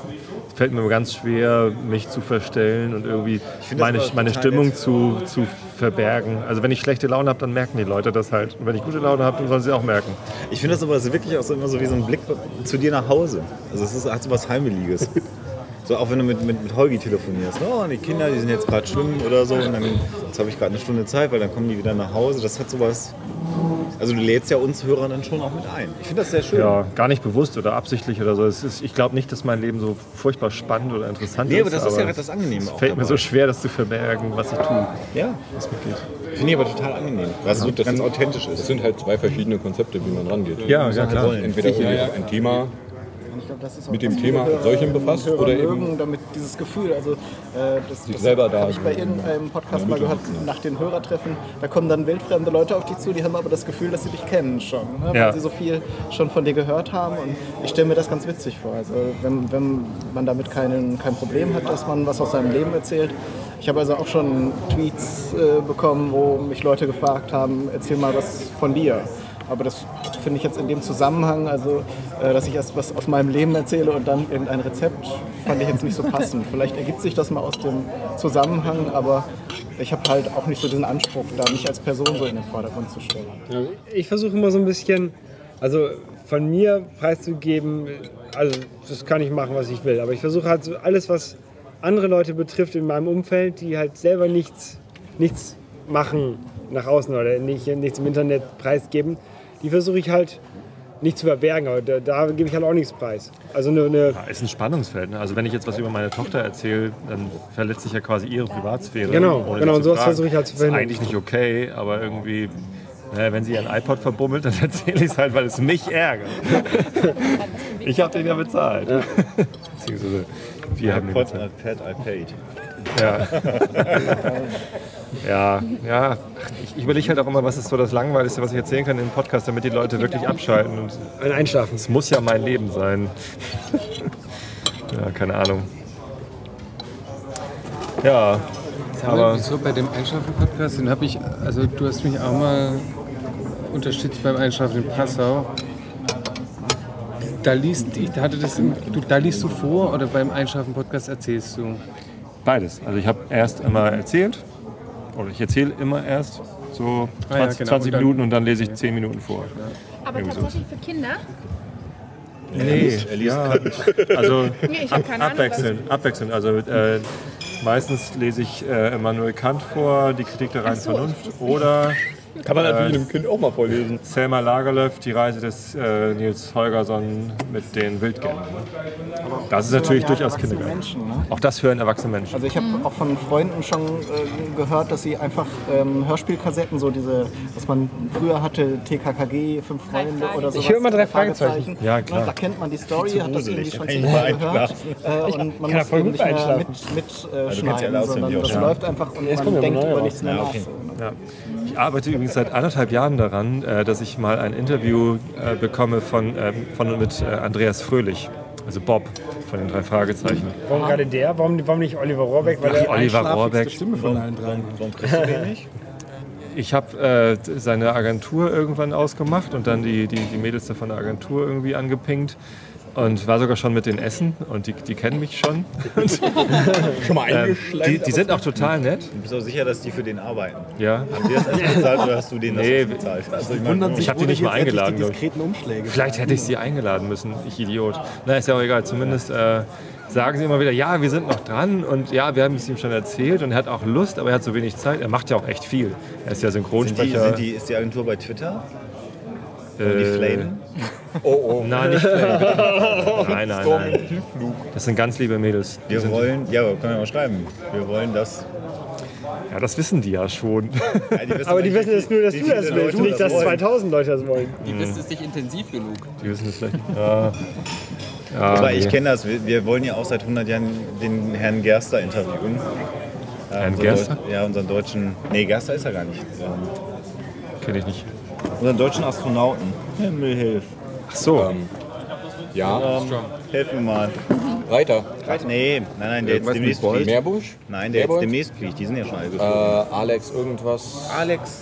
es fällt mir ganz schwer, mich zu verstellen und irgendwie meine, meine Stimmung zu, zu verbergen. Also wenn ich schlechte Laune habe, dann merken die Leute das halt. Und wenn ich gute Laune habe, dann sollen sie auch merken. Ich finde das aber das ist wirklich auch so immer so wie so ein Blick zu dir nach Hause. Also es ist, hat so was Heimeliges. <laughs> So auch wenn du mit, mit, mit Holgi telefonierst. Oh, und die Kinder, die sind jetzt gerade schwimmen oder so. Und dann jetzt habe ich gerade eine Stunde Zeit, weil dann kommen die wieder nach Hause. Das hat sowas. Also du lädst ja uns Hörer dann schon auch mit ein. Ich finde das sehr schön. Ja, gar nicht bewusst oder absichtlich oder so. Es ist, ich glaube nicht, dass mein Leben so furchtbar spannend oder interessant Nee, ist. aber das ist ja das Angenehme Es auch fällt mir dabei. so schwer, das zu verbergen, was ich tue. Ja. Was mitgeht. Finde ich aber total angenehm, weil es so das ganz sind- authentisch ist. Das sind halt zwei verschiedene Konzepte, wie man rangeht. Ja, ja, muss klar. halt Entweder Ja, ja. ein Thema glaube, das ist auch mit dem Thema als solchem befasst Hörer oder eben mögen, damit dieses Gefühl, also äh, das, Sich das selber da habe ich bei irgendeinem Podcast mal gehört, Mitte nach den Hörertreffen, da kommen dann wildfremde Leute auf dich zu, die haben aber das Gefühl, dass sie dich kennen schon, ne? weil Ja. sie so viel schon von dir gehört haben und ich stelle mir das ganz witzig vor, also wenn, wenn man damit keinen, kein Problem hat, dass man was aus seinem Leben erzählt. Ich habe also auch schon Tweets äh, bekommen, wo mich Leute gefragt haben, erzähl mal was von dir. Aber das finde ich jetzt in dem Zusammenhang, also dass ich erst was aus meinem Leben erzähle und dann irgendein Rezept, fand ich jetzt nicht so passend. Vielleicht ergibt sich das mal aus dem Zusammenhang, aber ich habe halt auch nicht so diesen Anspruch, da mich als Person so in den Vordergrund zu stellen. Ich versuche immer so ein bisschen, also von mir preiszugeben, also das kann ich machen, was ich will, aber ich versuche halt so alles, was andere Leute betrifft in meinem Umfeld, die halt selber nichts, nichts machen nach außen oder nicht, nichts im Internet preisgeben, die versuche ich halt nicht zu verbergen, aber da, da gebe ich halt auch nichts preis. Also eine, eine Ja, ist ein Spannungsfeld. Ne? Also wenn ich jetzt was über meine Tochter erzähle, dann verletzt sich ja quasi ihre Privatsphäre. Genau, ohne genau, und zu sowas versuche ich halt zu Ist verhindern. eigentlich nicht okay, aber irgendwie, naja, wenn sie ihren iPod verbummelt, dann <laughs> erzähle ich es halt, weil es mich ärgert. <laughs> ich habe den ja bezahlt. Beziehungsweise wir haben den iPod, bezahlt. iPad, I paid. Ja. <laughs> ja, ja. Ich, ich überlege halt auch immer, was ist so das Langweiligste, was ich erzählen kann im Podcast, damit die Leute wirklich abschalten. Und ein Einschlafen. Es muss ja mein Leben sein. ja, keine Ahnung. Ja, Aber aber wieso bei dem Einschlafen-Podcast, den habe ich, also du hast mich auch mal unterstützt beim Einschlafen in Passau. Da liest, ich hatte das, im, du, da liest du vor oder beim Einschlafen-Podcast erzählst du? beides. Also ich habe erst immer erzählt, oder ich erzähle immer erst so 20, Ah ja, genau. 20 Und dann- Minuten und dann lese ich 10 Minuten vor. Aber Irgendwie so. tatsächlich für Kinder? Nee, Er liest ja. Kant. Also Nee, ab, abwechselnd, abwechselnd. Also äh, meistens lese ich äh, Immanuel Kant vor, die Kritik der reinen so, Vernunft oder Kann man natürlich äh, einem Kind auch mal vorlesen. Selma Lagerlöf, die Reise des äh, Nils Holgersson mit den Wildgängen. Das ist natürlich Ja, durchaus Kindergarten. Menschen, ne? Auch das hören erwachsene Menschen. Also ich habe auch von Freunden schon äh, gehört, dass sie einfach ähm, Hörspielkassetten, so diese, was man früher hatte, TKKG, Fünf Freunde oder so. Ich höre immer drei Fragezeichen. Ja, klar. Da kennt man die Story, hat das irgendwie schon zigmal mal gehört. Äh, und man kann muss voll eben gut nicht mehr einschlafen. mit, äh, Also ja sondern das auch. läuft einfach und Jetzt man denkt über nichts mehr Ja, nach. ne? Ja. Ich arbeite übrigens seit anderthalb Jahren daran, äh, dass ich mal ein Interview äh, bekomme von, ähm, von und mit äh, Andreas Fröhlich, also Bob von den drei Fragezeichen. Warum gerade der? Warum, warum nicht Oliver Rohrbeck? Weil Ach, er Oliver Rohrbeck. Stimme von allen dreien. Warum kriegst du den nicht? Ich habe äh, seine Agentur irgendwann ausgemacht und dann die, die, die Mädels von der Agentur irgendwie angepinkt. Und war sogar schon mit den Essen und die, die kennen mich schon. <laughs> Schon mal Ähm, eingeschleimt. die, die sind auch total nett. Du bist auch sicher, dass die für den arbeiten. Ja. Haben die das erst bezahlt oder hast du denen das Nee, bezahlt? Also ich meine, Ich hab die nicht mal eingeladen, Die diskreten Umschläge. Vielleicht hätte ich sie eingeladen müssen, ich Idiot. Na, ist ja auch egal. Zumindest äh, sagen sie immer wieder, ja, wir sind noch dran und ja, wir haben es ihm schon erzählt und er hat auch Lust, aber er hat so wenig Zeit. Er macht ja auch echt viel. Er ist ja sind die, Synchronsprecher. sind die, ist die Agentur bei Twitter? Äh, Die Flamen? <laughs> Oh, oh. Nein, nicht Flamen. <laughs> Nein, nein, nein. Das sind ganz liebe Mädels. Die Wir sind, wollen, ja, können wir mal schreiben. Wir wollen das. ja, das wissen die ja schon. Ja, die <laughs> Aber die wissen es nur, dass du das willst, Leute nicht, dass wollen. 2000 Leute das wollen. Die wissen es nicht intensiv genug. Die wissen es vielleicht. Ja. Ja, Aber ich kenne das. Wir, wir wollen ja auch seit 100 Jahren den Herrn Gerster interviewen. Äh, Herrn unseren Gerster? Deu- Ja, unseren deutschen. Nee, Gerster ist er gar nicht. Ähm, Kenn ich nicht. Unseren deutschen Astronauten. Himmel hilf. Ach so. Ähm, ja, Ähm, hilf mir mal. Reiter. Nee, nein, nein, der jetzt Irgendwas demnächst mit fliegt. Meerbusch? Nein, der jetzt demnächst fliegt. Die sind ja schon alle Äh, geflogen. Alex irgendwas. Alex.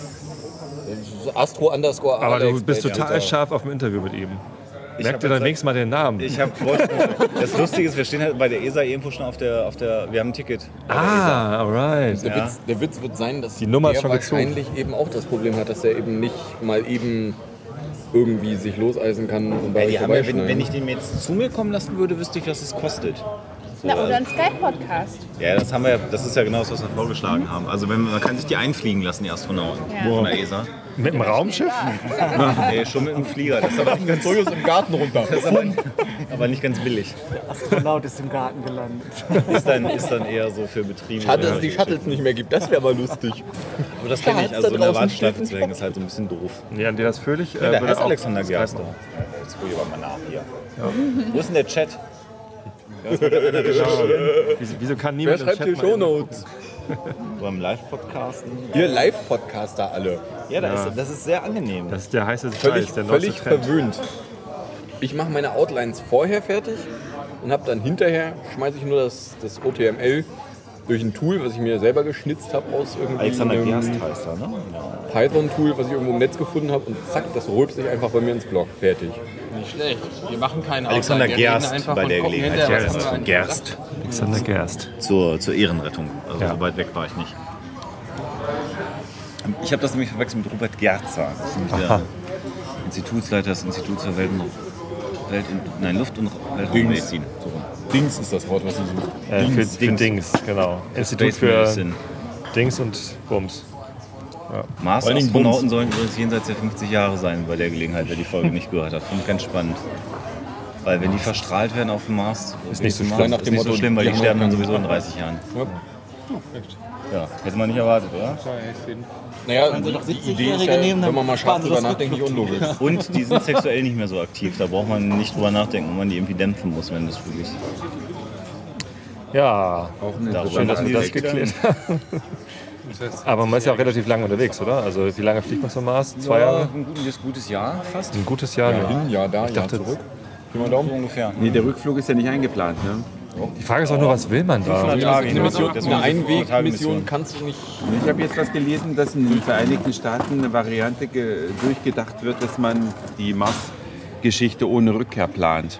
Astro underscore Aber Alex. du bist total scharf auf dem Interview mit ihm. Ich Merk hab dir dann wenigstens mal den Namen. Ich habe das Lustige ist, wir stehen halt bei der ESA irgendwo schon auf der, auf der wir haben ein Ticket. ah, alright. Der, Ja. Witz, der Witz wird sein, dass Die Nummer der schon gezogen. wahrscheinlich eben auch das Problem hat, dass er eben nicht mal eben irgendwie sich loseisen kann und bei Ja, die haben ja, wenn, wenn ich den jetzt zu mir kommen lassen würde, wüsste ich, was es kostet. Na, oder ein Skype-Podcast. Ja, das haben wir, ja- das ist ja genau das, was wir vorgeschlagen haben. Also wenn, man kann sich die einfliegen lassen, die Astronauten Ja. von der ESA. Mit dem Raumschiff? nee, schon mit dem Flieger. Das ist aber nicht ganz Sojus im Garten runter. Das ist aber, aber nicht ganz billig. Astronaut ist im Garten gelandet. Ist dann, ist dann eher so für Betriebe. Schade, dass es Ja. die Shuttles nicht mehr gibt. Das wäre mal lustig. Aber das kenne ich. Also in der Warteschleife zu ein hängen ist halt so ein bisschen doof. Nee, Andreas Fröhlich. Ja, äh, der würde heißt auch Alexander Gerster. Jetzt gucke ich aber mal nach hier. Wo ist denn der Chat? Wieso, wieso kann Wer niemand im schreibt Chat hier Shownotes? Beim Live-Podcasten. Wir Live-Podcaster alle. Ja, das, Ja. Ist, das ist sehr angenehm. Das ist der heiße Völlig, Scheiß, der völlig Trend. verwöhnt. Ich mache meine Outlines vorher fertig und habe dann hinterher, schmeiße ich nur das, das OTML durch ein Tool, was ich mir selber geschnitzt habe aus irgendwie Alexander einem Gerst heißt er, ne? Python-Tool, was ich irgendwo im Netz gefunden habe und zack, das rülpst sich einfach bei mir ins Blog. Fertig. Nicht schlecht. Wir machen keine Alexander reden Gerst einfach bei der Gelegenheit. Gerst. Gerst. Alexander Gerst. Zur, zur Ehrenrettung. Also Ja. so weit weg war ich nicht. Ich habe das nämlich verwechselt mit Robert Gerzer. Das ist der Aha. Institutsleiter des Instituts für Welt, Welt nein, Luft- und Weltraummedizin. So rum. Dings ist das Wort, was ich suche. Äh, für, Dings, für Dings, genau. Institut Space für Medicine. Dings und Bums. Ja. Mars-Astronauten sollen übrigens jenseits der 50 Jahre sein bei der Gelegenheit, wer die Folge nicht gehört hat. Finde ich ganz spannend. Weil wenn die verstrahlt werden auf dem Mars, Ist nicht so Mars, ist nicht so schlimm, weil die sterben dann sowieso in Strahl. 30 Jahren. Ja. Ja, hätte man nicht erwartet, oder? Naja, Sie doch die 70-Jährige Idee ist ja, nehmen, wenn man mal scharf drüber nachdenkt, nicht unlogisch. Und die sind sexuell nicht mehr so aktiv. Da braucht man nicht drüber nachdenken, ob man die irgendwie dämpfen muss, wenn das wirklich. Ja, Auch eine schön, dass wir das geklärt haben. Aber man ist ja auch relativ lange unterwegs, oder? Also wie lange fliegt man zum Mars? Zwei Ja, Jahre? Ein gutes, gutes Jahr fast. Ein gutes Jahr, Ja, hin, Jahr da, Ich Jahr dachte, zurück. So ungefähr. Nee, der Rückflug ist ja nicht eingeplant. Ne? Die Frage ist auch nur, was will man da? 500 Tage Eine, Mission, eine Einwegmission kannst du nicht. Ich habe jetzt was gelesen, dass in den Vereinigten Staaten eine Variante ge- durchgedacht wird, dass man die Mars-Geschichte ohne Rückkehr plant.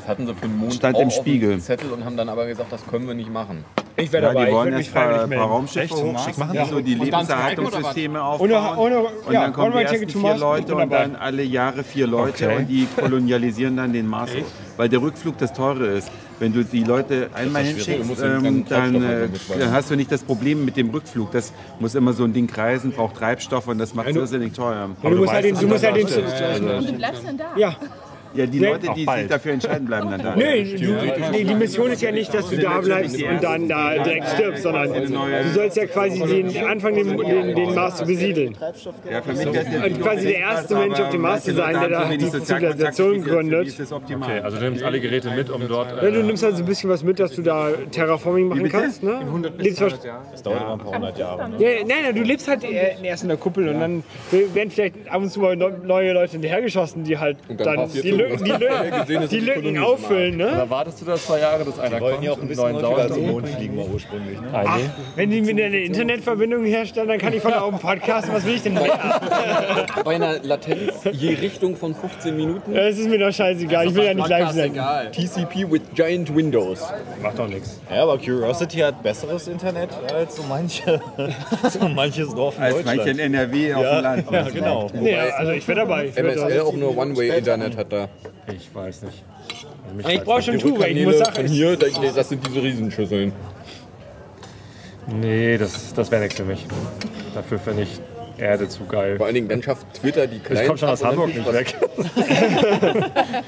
Das hatten sie für den Mond Stand auch im auf dem Spiegel. Zettel und haben dann aber gesagt, das können wir nicht machen. Ich wäre Ja, dabei. die ich wollen würde mich jetzt ein paar, freiwillig paar melden. Raumschiffe hochschicken, Machen? die so die Und Lebenserhaltungssysteme Ohne- aufbauen. ohne- und ja, dann kommen die ersten vier Mars, Leute ich und dann alle Jahre vier Leute Okay. und die kolonialisieren dann den Mars. Weil der Rückflug das Teure ist. Wenn du die Leute einmal. Du hinschickst, ähm, dann, Treibstoff äh, dann hast du nicht das Problem mit dem Rückflug. Das muss immer so ein Ding kreisen, braucht Treibstoff und das macht es irrsinnig teuer. Ja, du musst halt den, du musst halt den, Und du bleibst dann da. ja. Ja, die Nee. Leute, die sich dafür entscheiden, bleiben dann da. Nee, du, nee, die Mission ist ja nicht, dass du da bleibst und dann da direkt stirbst, sondern du sollst ja quasi den, anfangen, den, den, den Mars zu besiedeln. Ja, für mich Und quasi der erste Mensch auf dem Mars zu sein, der da die Zivilisation gründet. Okay, also du nimmst alle Geräte mit, um dort... Ja, du nimmst also ein bisschen was mit, dass du da Terraforming machen kannst. Ne? Lebst Das dauert immer ein paar hundert Jahre. ja, nein, nein, du lebst halt äh, erst in der Kuppel und dann werden vielleicht ab und zu mal neu- neue Leute hinterhergeschossen, die halt Und dann die Lücken, die. Lücken, Gesehen, die die Lücken auffüllen. Ne? Da wartest du da zwei Jahre, dass einer Die wollten kommt ja auch ein bisschen neuen häufiger zum Mond fliegen, mal ursprünglich. Ne? Ach, wenn die mir eine Internetverbindung herstellen, dann kann ich von da oben podcasten. Was will ich denn mehr? <laughs> Bei einer Latenz je Richtung von 15 Minuten. Das ist mir doch scheißegal. Ich will ja nicht live sein. Egal. TCP with Giant Windows. Macht doch nichts. Ja, aber Curiosity hat besseres Internet als so, manche, <laughs> so manches Dorf in Als Deutschland. manche in NRW auf dem Land. Ja, genau. Nee, also ich wäre dabei. Ich, MSL auch nur One-Way-Internet hat da. Ich weiß nicht. Also ich brauche schon weil ich muss sagen, hier, das das sind diese Riesenschüsseln. Nee, das, das wäre nichts für mich. Dafür finde ich Erde zu geil. Vor allen Dingen, dann schafft Twitter die Ich kleinen. komme schon aus Hamburg nicht weg. <laughs>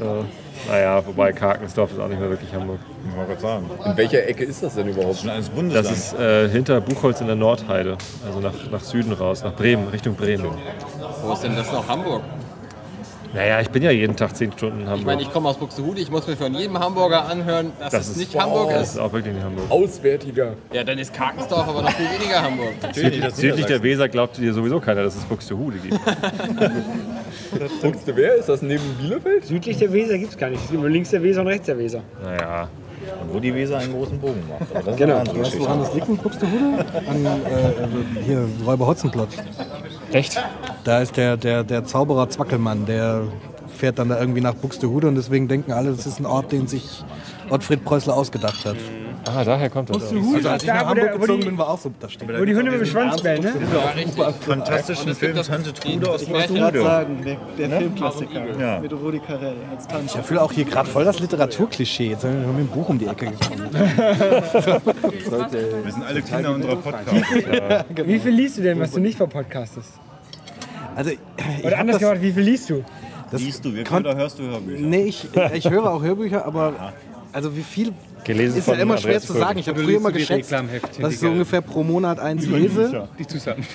so. Naja, wobei Karkensdorf ist auch nicht mehr wirklich Hamburg. Ich wollte gerade sagen. In welcher Ecke ist das denn überhaupt? Schon alles Bundesland. Das ist äh, hinter Buchholz in der Nordheide. Also nach, nach Süden raus, nach Bremen, Richtung Bremen. Wo ist denn das noch Hamburg? Naja, ich bin ja jeden Tag 10 Stunden in Ich Hamburg. meine, ich komme aus Buxtehude, ich muss mir von jedem Hamburger anhören, dass das es nicht Hamburg Das ist. ist auch wirklich nicht Hamburg. Auswärtiger. Ja, dann ist Karkensdorf aber noch viel weniger Hamburg. Südlich der Weser glaubt dir sowieso keiner, dass es Buxtehude gibt. <laughs> Du wer? Ist das neben Bielefeld? südlich der Weser gibt es gar nicht. Es gibt nur links der Weser und rechts der Weser. Naja, Und wo die Weser einen großen Bogen macht. Aber das ist Genau. Weißt du, woran das liegt in Buxtehude? An äh, hier Räuber Hotzenplotz. Echt? Da ist der, der, der Zauberer Zwackelmann, der fährt dann da irgendwie nach Buxtehude und deswegen denken alle, das ist ein Ort, den sich Ottfried Preußler ausgedacht hat. Ah, daher kommt das. Also als ich da, nach Hamburg gezogen die- bin, war auch so da stehen. Wo die Hunde mit dem Schwanz bellen, ne? Fantastischen Film Tante Trude aus Ich wollte gerade Trude. sagen, der, der Ne? Filmklassiker Ja. mit Rudi Carell als Tante. Ich fühle auch hier gerade voll das Literaturklischee. Jetzt haben wir mit dem Buch um die Ecke gekommen. <laughs> Wir sind alle Kinder unserer Podcasts. Wie viel liest du denn, was du nicht verpodcastest? Also, Oder anders gefragt, wie viel liest du? Das Liest du wirklich oder hörst du Hörbücher? Nee, ich, ich höre auch Hörbücher, aber also wie viel Gelesen ist ja immer schwer Andreas zu sagen. Ich habe früher immer geschätzt, dass ich so ungefähr pro Monat eins lese.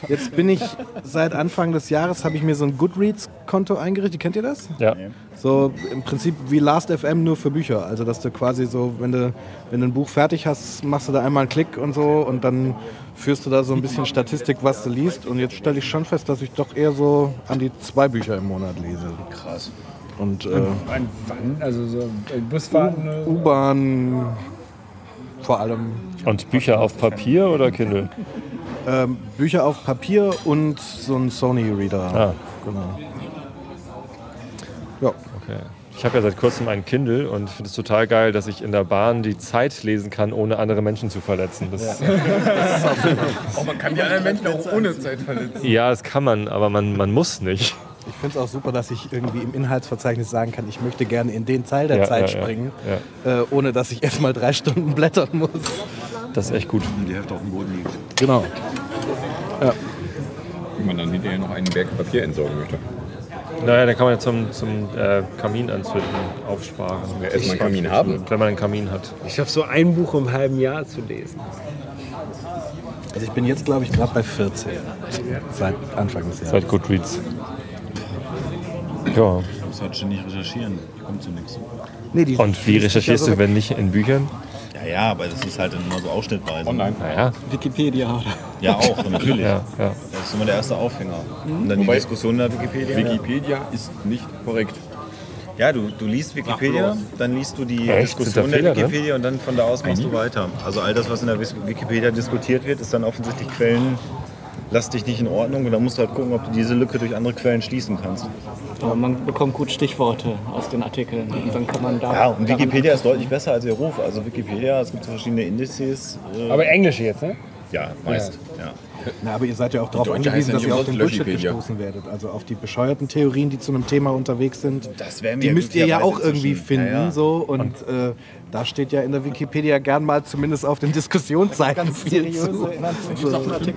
Jetzt bin ich seit Anfang des Jahres habe ich mir so ein Goodreads-Konto eingerichtet. Kennt ihr das? Ja. So im Prinzip wie Last.fm nur für Bücher. Also dass du quasi so, wenn du, wenn du ein Buch fertig hast, machst du da einmal einen Klick und so und dann führst du da so ein bisschen Statistik, was du liest. Und jetzt stelle ich schon fest, dass ich doch eher so an die zwei Bücher im Monat lese. Krass. Und äh, An wann? Also so Busfahrten? U-Bahn vor allem. Und Bücher auf Papier oder Kindle? Ähm, Bücher auf Papier und so ein Sony-Reader. Ah. Genau. Ja. Okay. Ich habe ja seit kurzem ein Kindle und finde es total geil, dass ich in der Bahn die Zeit lesen kann, ohne andere Menschen zu verletzen. Das, Oh, man kann die anderen Menschen auch ohne Zeit verletzen. ja, das kann man, aber man, man muss nicht. Ich finde es auch super, dass ich irgendwie im Inhaltsverzeichnis sagen kann, ich möchte gerne in den Teil der Ja, Zeit ja, ja. springen, Äh, ohne dass ich erst mal drei Stunden blättern muss. Das ist echt gut. Und die Hälfte auf dem Boden liegt. Genau. Ja. Wenn man dann hinterher noch einen Berg Papier entsorgen möchte. Naja, dann kann man ja zum, zum äh, Kamin anzünden aufsparen. Ja, erst mal einen Kamin haben. Wenn man einen Kamin hat. Ich schaffe so ein Buch im halben Jahr zu lesen. Also ich bin jetzt, glaube ich, gerade bei 14. Seit Anfang des Jahres. Seit Goodreads. Ja. Du musst halt ständig recherchieren. Kommt zu nichts. Nee, die Und wie recherchierst du, wenn nicht in Büchern? Ja, ja, aber das ist halt dann immer so ausschnittweise. Online. Naja. Wikipedia oder? Ja, auch, natürlich. Ja, ja. Das ist immer der erste Aufhänger. Und dann die Wobei- Diskussion der Wikipedia. Wikipedia ist nicht korrekt. Ja, du, du liest Wikipedia, dann liest du die Echt? Diskussion da der Fehler? Wikipedia und dann von da aus machst du weiter. Also all das, was in der Wikipedia diskutiert wird, ist dann offensichtlich quellenlastig nicht in Ordnung und dann musst du halt gucken, ob du diese Lücke durch andere Quellen schließen kannst. Aber man bekommt gut Stichworte aus den Artikeln und dann kann man da. Ja, und Wikipedia ist deutlich besser als ihr Ruf. Also Wikipedia, es gibt so verschiedene Indizes. äh, Aber Englisch jetzt, ne? ja, meist. Ja. Na, aber ihr seid ja auch darauf angewiesen, dass ja ihr auf den Bullshit Löschipedia. gestoßen werdet. Also auf die bescheuerten Theorien, die zu einem Thema unterwegs sind. Das wäre mir Die müsst ihr ja auch irgendwie finden. Ja, ja. So, und äh, da steht ja in der Wikipedia gern mal zumindest auf den Diskussionsseiten viel zu.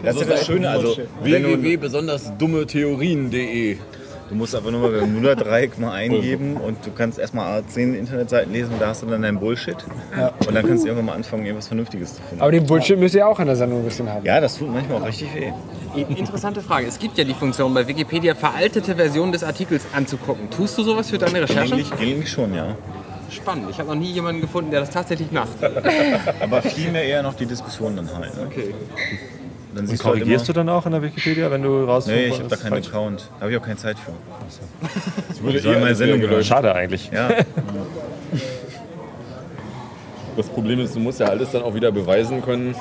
Das ist ja das Schöne, also www.besondersdummetheorien.de du musst einfach nur mal Bermuda-Dreieck mal eingeben und du kannst erstmal zehn Internetseiten lesen und da hast du dann dein Bullshit. Und dann kannst du irgendwann mal anfangen, irgendwas Vernünftiges zu finden. Aber den Bullshit müsst ihr auch an der Sendung ein bisschen haben. Ja, das tut manchmal auch richtig weh. Interessante Frage. Es gibt ja die Funktion bei Wikipedia, veraltete Versionen des Artikels anzugucken. Tust du sowas für deine Recherche? Gelegentlich, gelegentlich schon, ja. Spannend. Ich habe noch nie jemanden gefunden, der das tatsächlich macht. <laughs> Aber vielmehr eher noch die Diskussion dann halt. Okay. Dann Und halt korrigierst du dann auch in der Wikipedia, wenn du raus Nee, ich habe da keinen Account. Da habe ich auch keine Zeit für. Das würde Ich soll eh meine Sendung gelöscht. Schade eigentlich. Ja, <laughs> Das Problem ist, du musst ja alles dann auch wieder beweisen können,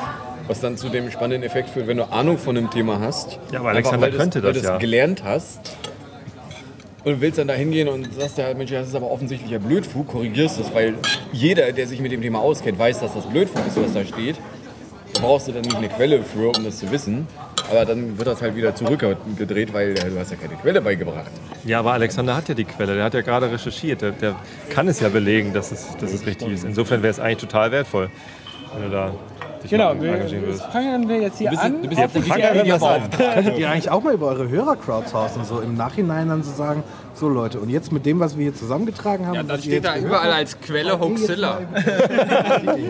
was dann zu dem spannenden Effekt führt, wenn du Ahnung von einem Thema hast. Ja, aber Alexander weil könnte weil das du es ja. gelernt hast. Und willst dann da hingehen und sagst ja, Mensch, das ist aber offensichtlich ja Blödfug, korrigierst das, weil jeder, der sich mit dem Thema auskennt, weiß, dass das Blödfug ist, was da steht. Da brauchst du dann nicht eine Quelle für, um das zu wissen. Aber dann wird das halt wieder zurückgedreht, weil äh, du hast ja keine Quelle beigebracht. Ja, aber Alexander hat ja die Quelle, der hat ja gerade recherchiert. Der, der kann es ja belegen, dass es, dass es richtig ist. Insofern wäre es eigentlich total wertvoll, wenn du da dich Genau, mal wir, engagieren das würdest. fangen wir jetzt hier bist- an. du bist ja auf die. Könntet ihr eigentlich auch mal über eure Hörer crowdsourcen, so im Nachhinein dann zu sagen, so Leute, und jetzt mit dem, was wir hier zusammengetragen haben, Ja, dann steht da überall als Quelle Hoaxilla.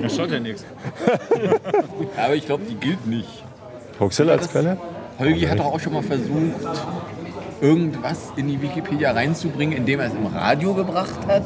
das schaut ja nichts. <laughs> Aber ich glaube, die gilt nicht. Hoaxilla als Quelle? Holgi hat doch auch schon mal versucht, irgendwas in die Wikipedia reinzubringen, indem er es im Radio gebracht hat.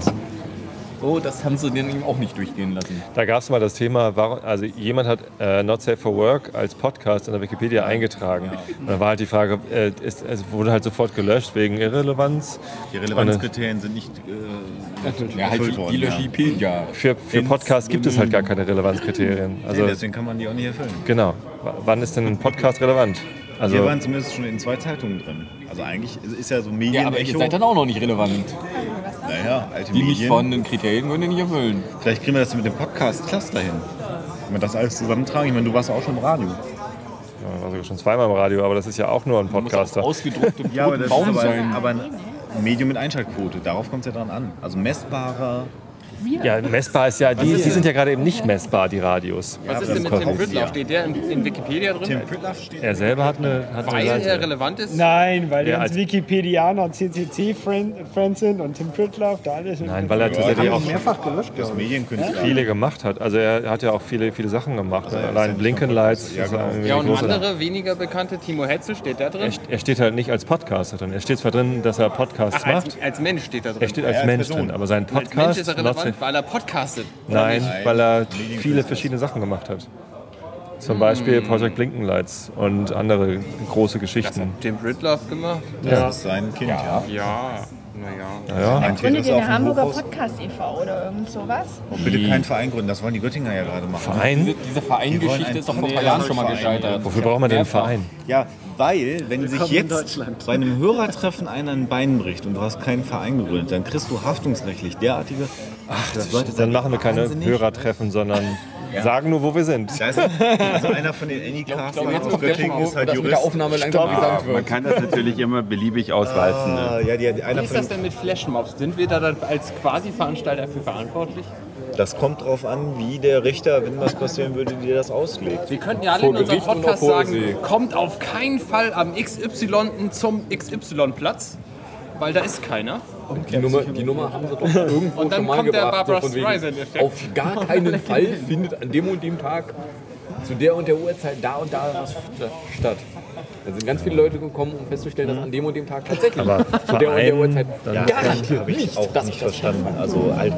So, das haben sie dann ihm auch nicht durchgehen lassen. Da gab es mal das Thema, warum- also jemand hat äh, Not Safe for Work als Podcast in der Wikipedia eingetragen. Und da war halt die Frage, äh, ist, es wurde halt sofort gelöscht wegen Irrelevanz. Die Relevanzkriterien sind nicht äh, Ja, halt erfüllt die worden. ja. Löschipedia. Für, für Podcasts gibt es halt gar keine Relevanzkriterien. Also nee, deswegen kann man die auch nicht erfüllen. genau. W- Wann ist denn ein Podcast relevant? Also- wir waren zumindest schon in zwei Zeitungen drin. Also eigentlich ist- ja so Medien. Ja, aber ihr seid dann auch noch nicht relevant. Naja, alte Die Medien. nicht vorhandenen Kriterien können ihr nicht erfüllen. Vielleicht kriegen wir das mit dem Podcast-Cluster hin. Wenn wir das alles zusammentragen. Ich meine, du warst auch schon im Radio. Ja, war sogar schon zweimal im Radio, aber das ist ja auch nur ein Podcaster. Ausgedruckte <laughs> Ja, aber das Baum ist aber, sein. aber ein Medium mit Einschaltquote. Darauf kommt es ja dran an. Also messbarer. Ja, messbar ist ja, die, die sind ja gerade eben nicht messbar, die Radios. Was ist denn mit Tim Pritloff? Steht der in, in Wikipedia drin? Tim Pritloff steht. Er selber hat eine, hat eine Weil Seite. er relevant ist? Nein, weil die Ja, als- Wikipedianer und CCC-Friends sind und Tim Pritloff, da alles. Nein, weil er tatsächlich auch mehrfach gelöscht, Das Medienkünstler. viele gemacht hat. Also er hat ja auch viele, viele Sachen gemacht. ne? Allein Blinken Lights. Ja, ist genau. Ja, eine und große- andere, weniger bekannte, Timo Hetzel, steht da drin? Er, er steht halt nicht als Podcaster drin. Er steht zwar drin, dass er Podcasts Ach, als, macht. als Mensch steht da drin. Er steht als als Mensch drin, aber sein als Mensch Podcast. ist weil er podcastet. Nein, Nein, weil er viele verschiedene Sachen gemacht hat. Zum. Beispiel Project Blinkenlights und andere große Geschichten. Tim Pritloff gemacht? Das ist sein Kind, ja. Ja, naja. Ja, Kind Gründet ihr eine Hamburger. Podcast e.V. oder irgend sowas? Oh, bitte keinen Verein gründen, das wollen die Göttinger ja gerade machen. Verein? Diese, diese Vereingeschichte ist doch vor ein paar Jahren schon mal gescheitert. Wofür braucht man denn einen Verein? Ja, weil, wenn sich jetzt bei einem Hörertreffen einer ein Bein bricht und du hast keinen Verein gegründet, dann kriegst du haftungsrechtlich derartige. Ach, das Leute Dann machen wir keine Hörertreffen, sondern sagen nur, wo wir sind. Da ist also einer von den Anycasts aus Göttingen ist halt dass mit der Jurist. Aufnahme langsam brisant Man kann das natürlich immer beliebig auswalzen. Ah, Ne? ja, die, die, einer Wie ist das denn mit Flashmobs? Sind wir da dann als Quasi-Veranstalter für verantwortlich? das kommt drauf an, wie der Richter, wenn was passieren würde, dir das auslegt. Wir könnten ja alle Vor in unserem Gericht Podcast sagen, See. kommt auf keinen Fall am XY zum XY-Platz, weil da ist keiner. Die Nummer, die Nummer haben sie doch <laughs> irgendwo Und dann schon mal kommt der gebracht. Barbra so wegen, auf gar <laughs> keinen Fall findet an dem und dem Tag zu der und der Uhrzeit da und da was statt. Da sind ganz viele Leute gekommen, um festzustellen, dass an dem und dem Tag tatsächlich Aber zu der und der Uhrzeit dann- Ja, garantiert habe ich nicht. auch das nicht verstanden. Also halt,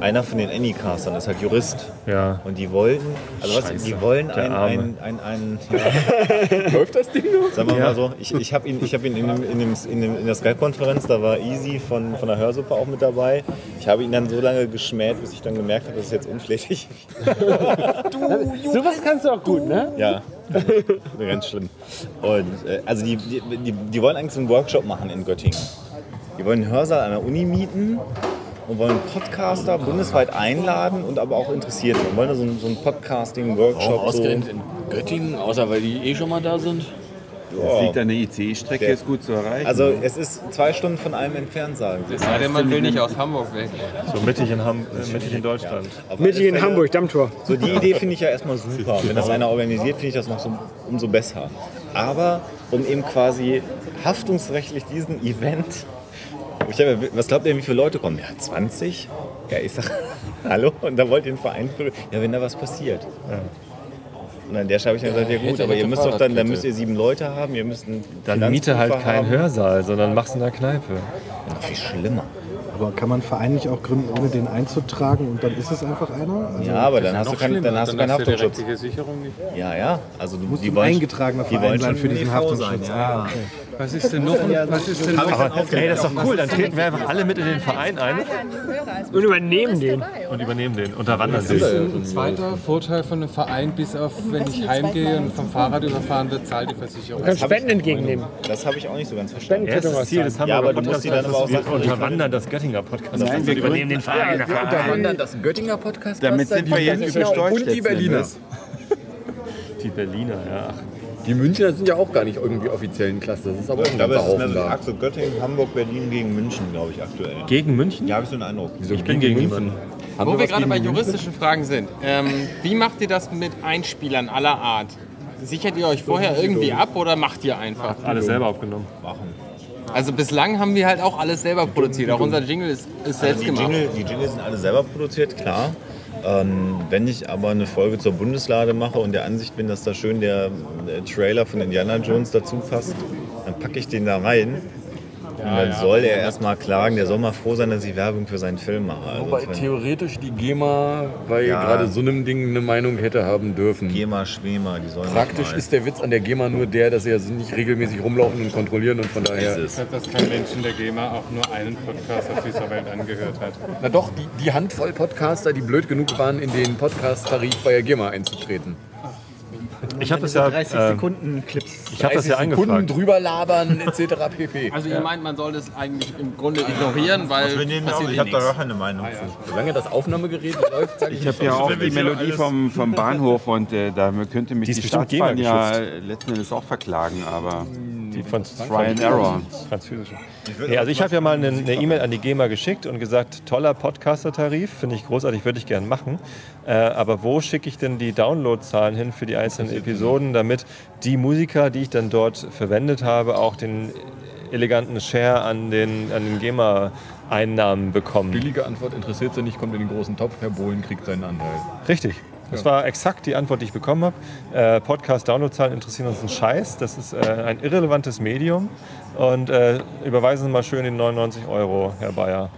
einer von den Anycastern ist halt Jurist. Ja. Und die wollten, also was, die wollen der ein, Arme. ein, ein, ein, <laughs> Läuft das Ding noch? Sagen wir mal so, ich, ich habe ihn, ich hab ihn in, dem, in, dem, in, dem, in der Skype-Konferenz, da war Easy von, von der Hörsuppe auch mit dabei. Ich habe ihn dann so lange geschmäht, bis ich dann gemerkt habe, das <laughs> ist jetzt unflätig. Sowas kannst du auch gut, ne? Ja, <laughs> ganz schlimm. Und äh, also die, die, die, die wollen eigentlich so einen Workshop machen in Göttingen. Die wollen einen Hörsaal an der Uni mieten und wollen Podcaster bundesweit einladen und aber auch Interessierte. Und wollen da so einen, so einen Podcasting-Workshop. Warum ausgerechnet in Göttingen, außer weil die eh schon mal da sind? Das liegt an der ICE-Strecke, ist gut zu erreichen. Also es ist zwei Stunden von einem entfernt, sagen sie. Es denn, man will nicht aus Hamburg weg. So mittig in, Ham äh, mittig in Deutschland. Auf Mittig alle in Fälle- Hamburg, Dammtor. So die Idee finde ich ja erstmal super. <laughs> Wenn das einer organisiert, finde ich das noch so, umso besser. Aber um eben quasi haftungsrechtlich diesen Event. Ich hab, ja- was glaubt ihr, wie viele Leute kommen? Ja, 20? Ja, ich sag, <laughs> hallo? Und da wollt ihr einen Verein gründen? Ja, wenn da was passiert. Und an der Stelle habe ich dann gesagt, ja gut, aber ihr müsst doch dann, dann müsst ihr sieben Leute haben, ihr müsst einen Dann miete halt keinen haben. Hörsaal, sondern mach's in der Kneipe. Noch viel schlimmer. Aber kann man einen Verein nicht auch gründen, ohne den einzutragen und dann ist es einfach einer? Also Ja, aber dann hast du, kein, dann hast du keinen Haftungsschutz. Ja, ja. Also du muss die ein wollen, eingetragener die Verein wollen sein für diesen Haftungsschutz. sein. Ja, okay. Was ist denn noch? Was ist denn noch? Aber hey, das ist doch cool, dann treten wir einfach alle mit in den Verein ein Und übernehmen den. und übernehmen den, unterwandern Das ist den. ein zweiter Vorteil von einem Verein, bis auf wenn ich heimgehe und vom Fahrrad überfahren wird, zahlt die Versicherung. Du kannst Spenden entgegennehmen. Das habe ich auch nicht so ganz verstanden. Erstes Ziel des Ja, Hamburger die dann aber auch wir unterwandern das Göttinger Podcast. Nein, wir übernehmen den Verein. Wir unterwandern das Göttinger Podcast. Damit sind wir jetzt übersteuert Und die Berliner. Die Berliner, ja. Die Münchner sind ja auch gar nicht irgendwie offiziell ein Cluster. Das ist aber auch ein glaube, ganzer es ist mehr Haufen so die da. Achse Göttingen, Hamburg, Berlin gegen München, glaube ich, aktuell. Gegen München? Ja, habe ich so einen Eindruck. Ich bin gegen niemanden. Haben Wo wir was gerade gegen bei die Münchner? juristischen Fragen sind, ähm, wie macht ihr das mit Einspielern aller Art? Sichert ihr euch vorher irgendwie ab oder macht ihr einfach? Alles selber aufgenommen. Also bislang haben wir halt auch alles selber produziert. Auch unser Jingle ist, ist selbst die, gemacht. Jingle, die Jingle sind alle selber produziert, klar. Ähm, wenn ich aber eine Folge zur Bundeslade mache und der Ansicht bin, dass da schön der, der Trailer von Indiana Jones dazu passt, dann packe ich den da rein. Und dann ja. soll er erstmal klagen, der soll mal froh sein, dass ich Werbung für seinen Film mache. Also, Wobei theoretisch die GEMA bei Ja. gerade so einem Ding eine Meinung hätte haben dürfen. GEMA, Schwema, die sollen Praktisch ist der Witz an der GEMA nur der, dass sie ja nicht regelmäßig rumlaufen und kontrollieren und von daher. Deshalb, dass kein Mensch in der GEMA auch nur einen Podcast auf dieser Welt angehört hat. Na doch, die, die Handvoll Podcaster, die blöd genug waren, in den Podcast-Tarif bei der GEMA einzutreten. Ich habe das ja, 30 äh, Sekunden Clips. Ich habe das ja Sekunden angefragt. drüber labern etc. pp. <laughs> Also ihr meint, man soll das eigentlich im Grunde ignorieren, weil Also wir nehmen passiert auch, ich eh habe da gar keine Meinung zu. Solange das Aufnahmegerät <laughs> läuft, sage ich Ich habe ja auch die Melodie vom, vom <laughs> Bahnhof und äh, da könnte mich Die die, Staatsbahn ja letzten Endes auch verklagen, aber Die von Try and Error. Französische. Nee, also ich habe ja mal eine E-Mail an die GEMA geschickt und gesagt, toller Podcaster-Tarif, finde ich großartig, würde ich gern machen. Äh, aber wo schicke ich denn die Downloadzahlen hin für die einzelnen Episoden, damit die Musiker, die ich dann dort verwendet habe, auch den eleganten Share an den, an den GEMA-Einnahmen bekommen? Billige Antwort interessiert sie nicht, kommt in den großen Topf, Herr Bohlen kriegt seinen Anteil. Richtig. Das war exakt die Antwort, die ich bekommen habe. Äh, Podcast-Downloadzahlen interessieren uns einen Scheiß. Das ist äh, ein irrelevantes Medium. Und äh, überweisen Sie mal schön die 99 Euro, Herr Bayer.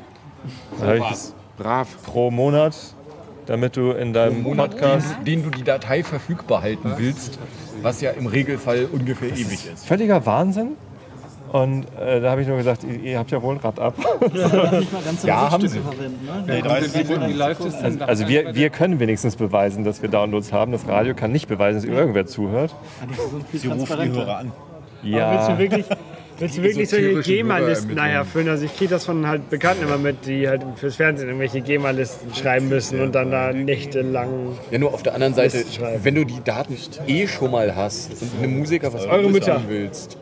Das brav pro Monat, damit du in deinem Monat, Podcast den, den du die Datei verfügbar halten willst, was ja im Regelfall ungefähr ewig ist. völliger Wahnsinn. Und äh, da habe ich nur gesagt, ihr, ihr habt ja wohl ein Rad ab. Ja, <laughs> haben sie. Nee, 30 Sekunden. Wie läuft es denn Also, also wir, wir können wenigstens beweisen, dass wir Downloads haben. Das Radio kann nicht beweisen, dass irgendwer zuhört. Sie rufen die Hörer an. Ja. Willst du wirklich, willst du wirklich solche GEMA-Listen Hörer nachher füllen? Also ich kriege das von halt Bekannten immer mit, die halt fürs Fernsehen irgendwelche GEMA-Listen schreiben müssen und dann da nächtelang... Ja, nur auf der anderen Seite, wenn du die Daten eh schon mal hast und einem Musiker was Eure Mütter. sagen willst.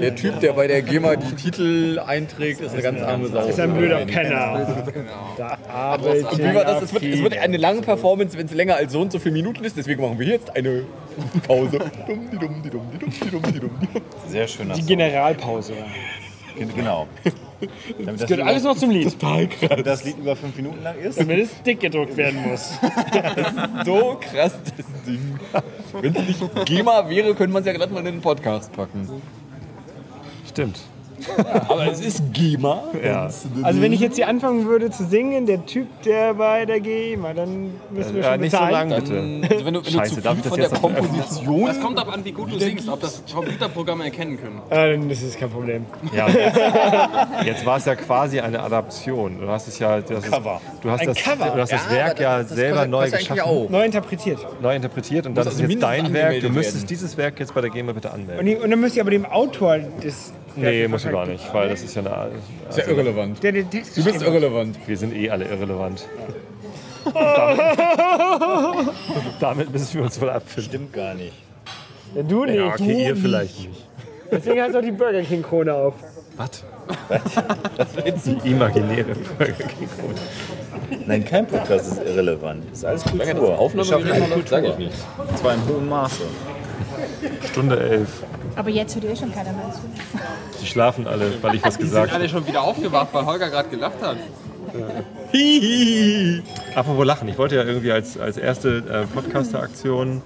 Der Typ, der bei der GEMA die Titel einträgt, ist eine ganz arme Sau. Ist ein blöder Penner. <laughs> Da arbeitet es wird eine lange Performance, wenn es länger als so und so viele Minuten ist. Deswegen machen wir jetzt eine Pause. Sehr schön. Die Generalpause. Genau. <laughs> Damit Das gehört alles noch zum Lied. Damit das Lied über fünf Minuten lang ist. Damit es dick gedruckt werden muss. <laughs> So krass, das Ding. Wenn es nicht GEMA wäre, könnte man es ja gerade mal in den Podcast packen. Stimmt. <laughs> Aber es ist GEMA. Ja. Also wenn ich jetzt hier anfangen würde zu singen, der Typ, der bei der GEMA, dann müssen wir Ja, schon nicht so bezahlen. lang, bitte. <laughs> Also wenn du, wenn Scheiße, du zu darf viel ich das von jetzt der? Komposition... Das kommt darauf an, wie gut du singst, ob das Computerprogramme erkennen können. Äh, das ist kein Problem. Ja, jetzt, <laughs> jetzt war es ja quasi eine Adaption. Du hast es ja, du hast, Cover. Du hast Ein das, Cover. Du hast das Ja, Werk ja das- das selber kostet- neu geschaffen, auch. Neu interpretiert. neu interpretiert und Muss ist also jetzt dein Werk. Du müsstest werden. dieses Werk jetzt bei der GEMA bitte anmelden. Und, die, und dann müsst ihr aber dem Autor des... Nee, musst du gar nicht, weil das ist ja eine. Ist ja Also, irrelevant. Der den Text Du bist irrelevant. wir sind eh alle irrelevant. damit, <laughs> damit müssen wir uns wohl abfinden. Stimmt gar nicht. Ja, du nicht. Ja, okay, ihr du vielleicht nicht. Deswegen hast du auch die Burger King Krone auf. Was? Die imaginäre gegen Corona. Nein, kein Podcast ist irrelevant. Das ist alles das Kultur. Wir Aufnahmegerät schaffen ich Kultur. nichts. Und zwar in hohem Maße. <laughs> Stunde elf. Aber jetzt hört ihr schon keiner mehr zu. Die schlafen alle, weil ich was Die sind gesagt alle habe. schon wieder aufgewacht, weil Holger gerade gelacht hat. Apropos Lachen, ich wollte ja irgendwie als, als erste äh, Podcaster-Aktion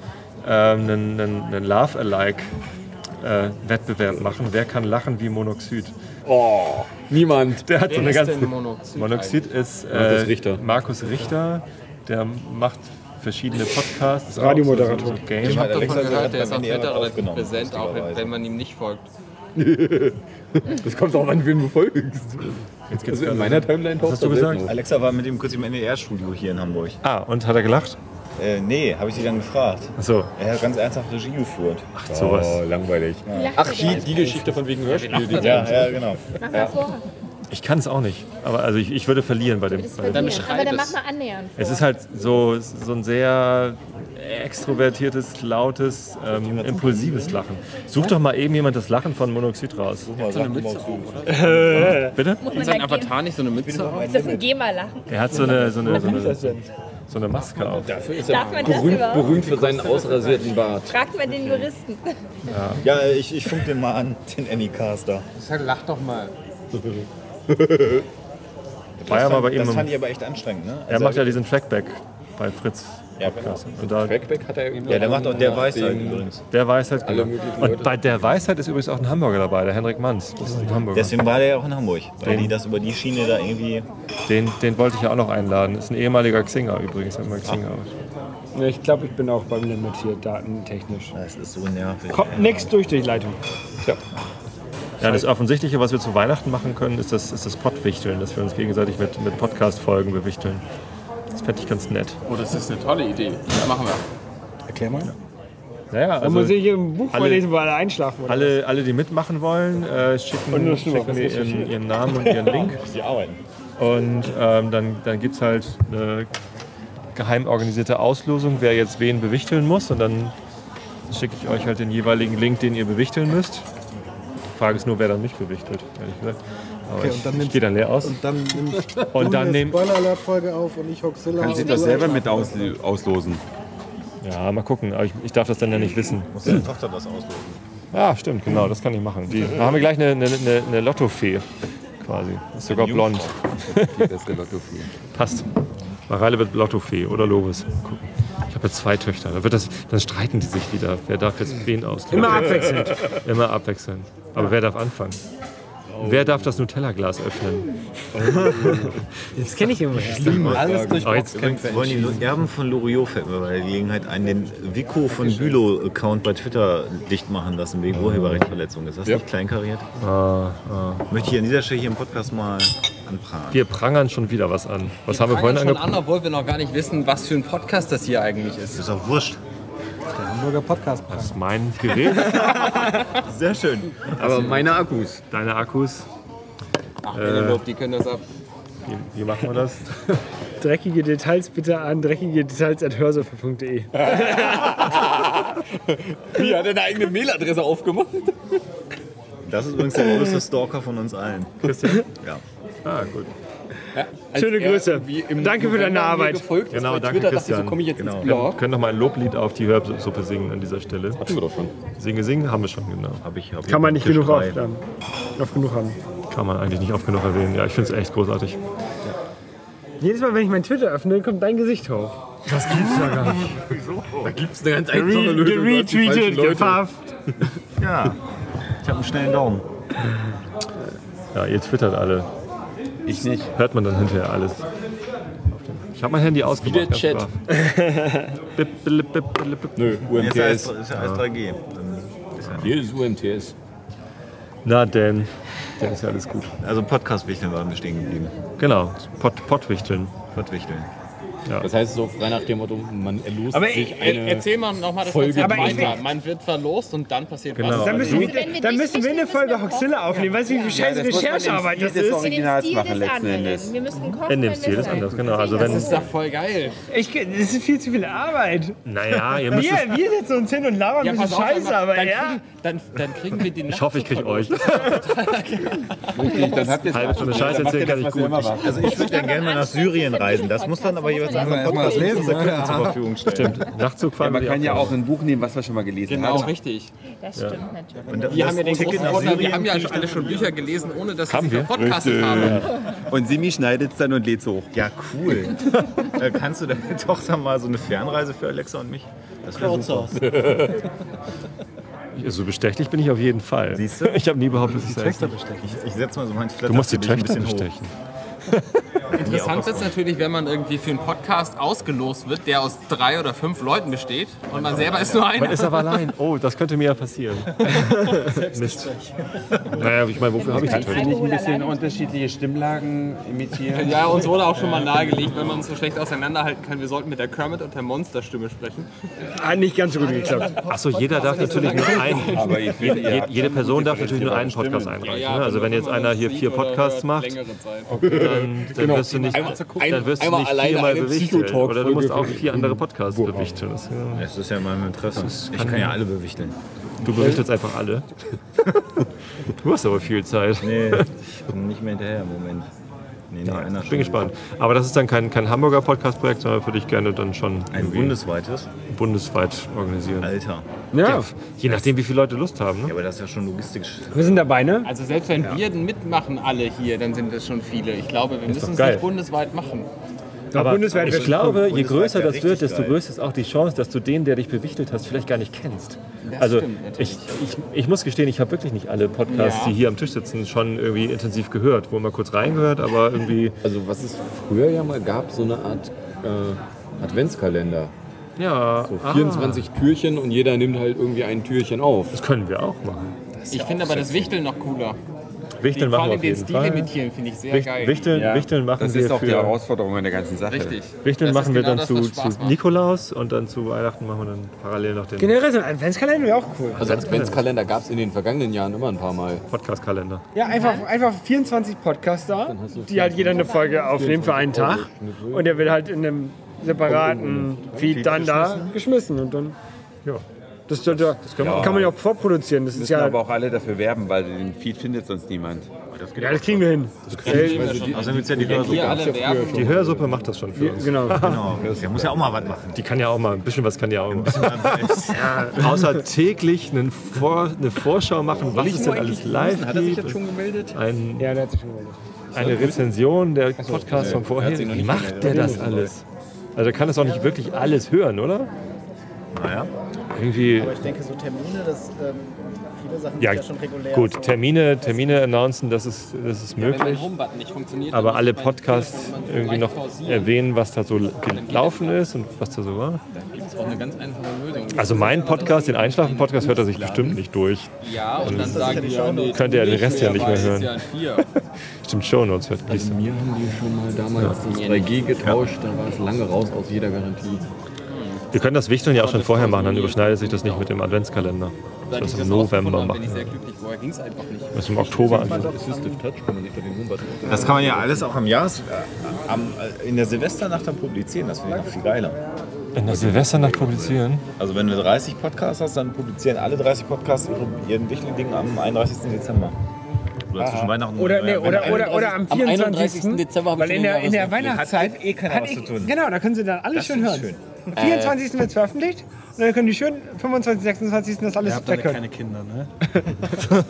ähm, einen, einen, einen Laugh-Alike-Wettbewerb machen. Wer kann lachen wie Monoxid? Oh, niemand. Der hat so Wer eine ist ganze. denn Monoxid Monoxid ist äh, Markus Richter. Markus Richter. Der macht verschiedene Podcasts. auch, Radiomoderator. So, so, so. Ich habe Alexa davon gehört, hat der ist NDR Twitter relativ präsent, auch wenn, man ihm nicht folgt. <laughs> Das kommt auch an, wen du folgst. Jetzt geht's Also in meiner Timeline Was hast du gesagt? Alexa war mit ihm kurz im NDR-Studio hier in Hamburg. Ah, und hat er gelacht? Äh, nee, habe ich sie dann gefragt. Achso. Er hat ganz ernsthaft Regie geführt. Ach, sowas. Oh, langweilig. Ach, die, die Geschichte von wegen Hörspiel. Ja, ja, genau. Mach mal vor. Ich kann es auch nicht. Aber also ich, ich würde verlieren bei dem. Bei dem. Aber dann mach mal annähernd vor. Es ist halt so, so ein sehr extrovertiertes, lautes, ähm, impulsives Lachen. Such doch mal eben jemand das Lachen von Monoxid raus. So eine Mütze auf. <laughs> Bitte? Muss Und man sein Avatar nicht so eine Mütze auf? Ist das ein GEMA-Lachen? Er hat so eine, so eine, so eine, so eine Maske auf. Dafür ist Darf man das berühmt, berühmt für seinen ausrasierten Bart. Fragt man den Juristen. Ja, ich, ich funk den mal an, den Anycaster. Sag, lach doch mal. <laughs> <laughs> War ja mal bei ihm. Das fand ich aber echt anstrengend, ne? Er macht ja diesen Trackback bei Fritz. Ja, genau. Und da, Trackback hat er eben Ja, der macht auch der Weisheit dem- übrigens. der Weisheit. Alle Genau. möglichen Und Leute. bei der Weisheit ist übrigens auch ein Hamburger dabei, der Henrik Manns. Das ist ein Hamburger. Deswegen war der ja auch in Hamburg, weil Den- die das über die Schiene da irgendwie. Den, den wollte ich ja auch noch einladen. Ist ein ehemaliger Xinger übrigens. Hat mal Xinger. Ja, ich glaube, ich bin auch beim Limit hier, datentechnisch. Das ist so nervig. Kommt nichts durch durch Leitung. Ja, das Offensichtliche, was wir zu Weihnachten machen können, ist das, ist das Pottwichteln, dass wir uns gegenseitig mit, mit Podcast-Folgen bewichteln. Das fände ich ganz nett. Oh, das ist eine tolle Idee. Das machen wir. Erklär mal. Naja, Dann also muss ich ein Buch alle- vorlesen, wo alle einschlafen. Oder? Alle, alle, die mitmachen wollen, äh, schicken, schicken mir ihren, ihren Namen und ihren <laughs> Link. Die arbeiten. Und ähm, dann, dann gibt es halt eine geheim organisierte Auslosung, wer jetzt wen bewichteln muss. Und dann schicke ich euch halt den jeweiligen Link, den ihr bewichteln müsst. Die Frage ist nur, wer dann nicht bewichtelt, ehrlich gesagt. Aber Okay, ich, und dann ich nimmst- gehe dann leer aus. Und dann nimmst <laughs> du Und dann eine nehm- Spoiler Alert Folge auf und ich Hoxilla. Kannst du und das selber mit aus, auslosen? Ja, mal gucken. Aber ich, ich darf das dann ja nicht wissen. Muss deine Tochter das auslosen? Ja, stimmt, genau, das kann ich machen. Die, da haben wir gleich eine, eine, eine, eine Lottofee quasi. Ist sogar blond. <laughs> Die beste Lottofee. Passt. Mareile wird Lottofee oder Lovis. Gucken. Ich habe jetzt zwei Töchter. Da wird das, dann streiten die sich wieder. Wer darf jetzt wen auslösen? Immer abwechselnd. Immer abwechselnd. Aber wer darf anfangen? Wer darf das Nutella-Glas öffnen? Das kenne ich immer. Alles durch Oh, jetzt wollen die Erben von Loriot fällt mir bei der Gelegenheit ein, den Vico von Bülow-Account bei Twitter dicht machen lassen wegen Urheberrechtsverletzung. Ist das Ja. nicht kleinkariert? Ah, ah. Möchte ich an dieser Stelle hier im Podcast mal anprangern. Wir prangern schon wieder was an. Was haben wir vorhin schon angefangen? an, obwohl wir noch gar nicht wissen, was für ein Podcast das hier eigentlich ist. ist auch wurscht. Der Hamburger Podcast. Das ist mein Gerät. <laughs> Sehr schön. Aber meine Akkus. Deine Akkus. Ach, Äh. Penelope, die können das ab. Wie, wie machen wir das? <laughs> Dreckige Details bitte an dreckige Details at hörsofa.de. Wie hat er eine eigene Mailadresse aufgemacht? Das ist übrigens der größte Stalker von uns allen. Christian? Ja. Ah, gut. Schöne Grüße. Danke für deine Arbeit. Gefolgt Genau, danke Twitter, dachte ich, Christian. so komme ich jetzt Genau. ins Wir Blog. können noch mal ein Loblied auf die Hörsuppe singen an dieser Stelle. Hatten wir doch schon. Singe, singen haben wir schon, genau. Hab ich, hab Kann man nicht genug oft, ähm, oft genug haben. Kann man eigentlich nicht oft genug erwähnen. Ja, ich finde es echt großartig. Jedes Mal, wenn ich mein Twitter öffne, kommt dein Gesicht hoch. Das gibt's ja gar nicht. Da gibt es eine ganz Re geretweetet, gefafft. Ja. Ich habe einen schnellen Daumen. Ja, ihr twittert alle. Ich nicht. Hört man dann hinterher alles. Ich habe mein Handy ausgemacht. der Chat. <laughs> Bip, bip, bip. Nö, UMTS. ist ja alles 3G. Dann ist ja Hier ist UMTS. Na denn, dann ist ja alles gut. Also Podcast-Wichteln waren wir stehen geblieben. Genau, Pott, Pottwichteln. Pottwichteln. Das heißt so frei nach dem Motto, man erlost Aber sich äh, eine... erzähl mal nochmal das Folge Aber ich Man wird verlost und dann passiert Genau. was. Dann müssen, wir, dann dich müssen wir eine Folge müssen Hoxilla aufnehmen. Weißt du, wie viel scheiß das muss man im Recherchearbeit das Stil des ist? Originals machen letzten. Endes. Wir müssten kochen, In dem Stil ist anders, genau. Also Das wenn, ist doch voll geil. Ich, das ist viel zu viel Arbeit. naja, ihr müsst Wir, wir setzen uns hin und labern ein bisschen Scheiße, dann, aber dann, ja. kriegen, dann, dann kriegen wir die ich hoffe, ich kriege euch. <laughs> Richtig, dann habt ihr Halbe Stunde Scheiße erzählen kann ich gut. Also ich würde dann gerne mal nach Syrien reisen. Das muss dann aber jeweils einfach erst mal das lesen, zur ne? Verfügung stellen. Stimmt, Nachtzug Ja, man wir kann die ja auch ein Buch nehmen, was wir schon mal gelesen Genau, haben. richtig. Das stimmt natürlich. Wir haben ja den Ticket Vorteil, wir haben ja alle schon Bücher gelesen, ohne dass Haben wir wir? podcastet haben. Und Simi schneidet es dann und lädt es hoch. Ja, cool. <laughs> äh, kannst du deine Tochter <laughs> mal so eine Fernreise für Alexa und mich? Das wäre super. <laughs> So bestechlich bin ich auf jeden Fall. Siehst du? Ich habe nie behauptet, dass ich Töchter das Ich, ich setze mal so mein Du musst die Flatter Töchter ein bisschen bestechen. Interessant ist natürlich, wenn man irgendwie für einen Podcast ausgelost wird, der aus drei oder fünf Leuten besteht und man selber ist nur einer. Man ist aber allein. Oh, das könnte mir ja passieren. <laughs> Mist. Naja, ich meine, wofür habe ich die Kannst du nicht ein bisschen unterschiedliche Stimmlagen imitieren? Ja, uns wurde auch schon mal nahegelegt, wenn man uns so schlecht auseinanderhalten kann, wir sollten mit der Kermit und der Monsterstimme sprechen. Hat nicht ganz so gut geklappt. Achso, jeder darf natürlich nur einen. Aber Jede, jede Person darf natürlich nur einen Podcast einreichen. ne? Also wenn jetzt einer hier vier Podcasts macht, dann, dann wirst du nicht, dann wirst du einmal nicht alleine viermal bewichteln. Oder du musst auch vier andere Podcasts bewichteln. Das, ja. Das ist ja in meinem Interesse. Ich kann- kann ja alle bewichteln. Du bewichtelst einfach alle. <laughs> Du hast aber viel Zeit. Nee, <laughs> ich bin nicht mehr hinterher im Moment. Nee, nee, einer Ich schon. bin gespannt. Aber das ist dann kein, kein Hamburger Podcast-Projekt, sondern würde ich gerne dann schon Ein bundesweites? bundesweit organisieren. Alter. Ja, Je nachdem, wie viele Leute Lust haben. Ja, Ne? aber das ist ja schon logistisch. wir sind dabei, ne? Also selbst wenn wir mitmachen alle hier, dann sind das schon viele. Ich glaube, wir müssen es nicht bundesweit machen. Aber bundesweit ich glaube, je größer das wird, desto größer ist auch die Chance, dass du den, der dich bewichtelt hast, vielleicht gar nicht kennst. Das also stimmt ich, ich, ich muss gestehen, ich habe wirklich nicht alle Podcasts, Ja. die hier am Tisch sitzen, schon irgendwie intensiv gehört. Wohl mal kurz reingehört, aber irgendwie, Also was es früher ja mal gab, so eine Art äh, Adventskalender. ja, So ah, 24 Türchen und jeder nimmt halt irgendwie ein Türchen auf. das können wir auch machen. Ich finde aber das Wichteln noch cooler. Wichteln machen wir auf den jeden Stil Fall. imitieren finde ich sehr Wicht- geil. Wichteln, Ja, Wichteln machen das wir ist auch für, die Herausforderung an der ganzen Sache. Richtig. Wichteln Das machen wir genau dann das, zu, zu. Nikolaus und dann zu Weihnachten machen wir dann parallel noch den Generell so ein Adventskalender wäre auch cool. Also Adventskalender gab es in den vergangenen Jahren immer ein paar Mal. Podcast-Kalender. Ja, einfach, einfach 24 Podcaster, die halt jeder eine Folge aufnehmen für einen Tag. Und der wird halt in einem separaten Feed dann da geschmissen. Und dann, ja. Das, das, das kann man ja auch vorproduzieren. Das ist müssen ja, aber auch alle dafür werben, weil den Feed findet sonst niemand. ja, das kriegen wir hin. Außerdem gibt es ja die Wenn Hörsuppe. Die Hörsuppe macht das schon für uns. Genau. <laughs> Genau, der muss ja auch mal was machen. Die kann ja auch mal, ein bisschen was kann die auch mal. <laughs> Außer täglich einen Vor, eine Vorschau machen, was es denn alles live Hat er sich jetzt schon gemeldet? Ein, Ja, der hat sich schon gemeldet. eine Rezension der Podcast von vorher. Wie macht der das alles? Also der kann das auch nicht wirklich alles hören, oder? Naja. Irgendwie. Aber ich denke, so Termine, das, ähm, viele Sachen Ja, sind ja schon regulär. gut, Termine, Termine announcen, das ist, das ist möglich. mein Homebutton nicht funktioniert, Aber alle Podcasts irgendwie noch erwähnen, was da so gelaufen ist und was da so war. Da gibt es auch eine ganz einfache Lösung. Also mein Podcast, den Einschlafen-Podcast, hört er sich bestimmt nicht durch. Ja, und dann sagen die, ja, nee, Könnt ihr den Rest ja nicht mehr hören. ja. <laughs> Stimmt, Shownotes hört nicht. Mir haben die schon mal damals das 3G getauscht, da war es lange raus aus jeder Garantie. Wir können das Wichteln ja auch schon vorher machen, dann überschneidet sich das nicht mit dem Adventskalender. Das wir das im November machen. Das ist im Oktober an. Das kann man ja alles auch am Jahres, äh, am, äh, in der Silvesternacht dann publizieren. Das finde ich noch viel geiler. In der Silvesternacht publizieren. Also wenn du 30 Podcasts hast, dann publizieren alle 30 Podcasts ihre, ihren Wichtel-Ding am 31. Dezember. Oder zwischen Weihnachten und Oder, nee, oder, oder, oder am Am 24. 31. Dezember Weil in der, in der. Weihnachtszeit Hat eh keiner hat was zu tun. Genau, da können sie dann alles Das schön ist hören. schön. Am 24. wird es veröffentlicht und dann können die schön 25, 26. das alles Ihr habt alle keine Kinder, ne? <laughs>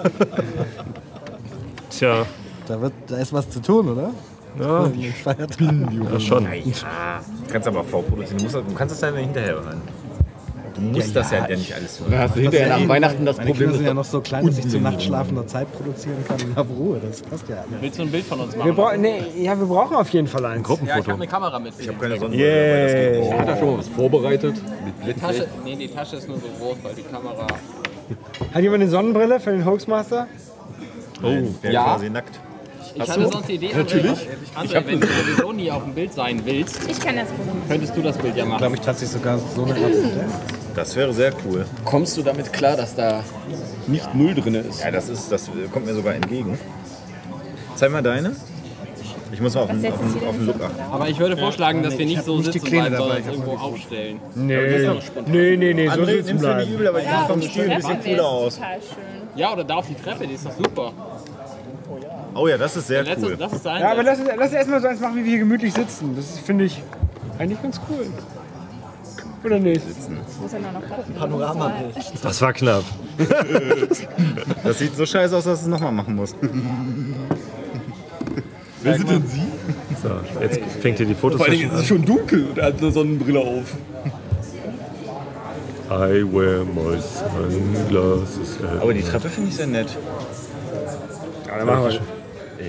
Tja, Da, wird, da ist was zu tun, oder? ja, <laughs> den Feiertagen. ja schon. Du kannst aber auch vorproduzieren. Du, musst, du kannst das dann hinterher hören. Du musst das ja, ja nicht alles hören. hast du hinterher nach Weihnachten das Meine Problem. Kinder sind ja dass- noch so klein, dass ich zu nachtschlafender Zeit produzieren kann und habe Ruhe. Das passt ja. Willst du ein Bild von uns Wir, machen? brauchen, nee, ja, wir brauchen auf jeden Fall eins. Ja, ich habe eine Kamera mit. Ich habe Keine Sonnenbrille, Ich hab da schon mal was vorbereitet. Die Tasche, nee, die Tasche ist nur so groß, weil die Kamera. Hat jemand eine Sonnenbrille für den Hoaxmaster? weil der Ja. quasi nackt. Ich hatte sonst die Idee, Natürlich. André, wenn du sowieso nie auf dem Bild sein willst, Ich kann das könntest du das Bild ja machen. glaube ich tatsächlich sogar so eine Art. Das wäre sehr cool. Kommst du damit klar, dass da nicht Müll drin ist? Ja, das, ist, das kommt mir sogar entgegen. Zeig mal deine. Ich muss mal auf den, auf den, auf den Look achten. Aber ich würde vorschlagen, dass wir nicht so nicht die sitzen Kleine bleiben, sondern dabei, uns ich hab irgendwo aufstellen. Nee, nee, nee, nee, so André, sitzen nimm's mir nicht bleiben. übel, aber ich finde vom Stil ein bisschen cooler aus. total schön. Ja, oder da auf die Treppe, die ist doch super. Oh ja, das ist sehr Letztes, cool. Das ist der Ja, aber lass uns, lass erstmal so eins machen, wie wir hier gemütlich sitzen. Das finde ich eigentlich ganz cool. Oder nicht? Muss ja noch noch gucken. Panoramabild. Das war knapp. <laughs> Das sieht so scheiße aus, dass ich es nochmal machen muss. Wer sind denn Sie? So, jetzt fängt hier die Fotos Vor allen Dingen ist es schon dunkel und er hat eine Sonnenbrille auf. I wear my sunglasses. Aber die Treppe finde ich sehr nett. Ja, dann machen wir.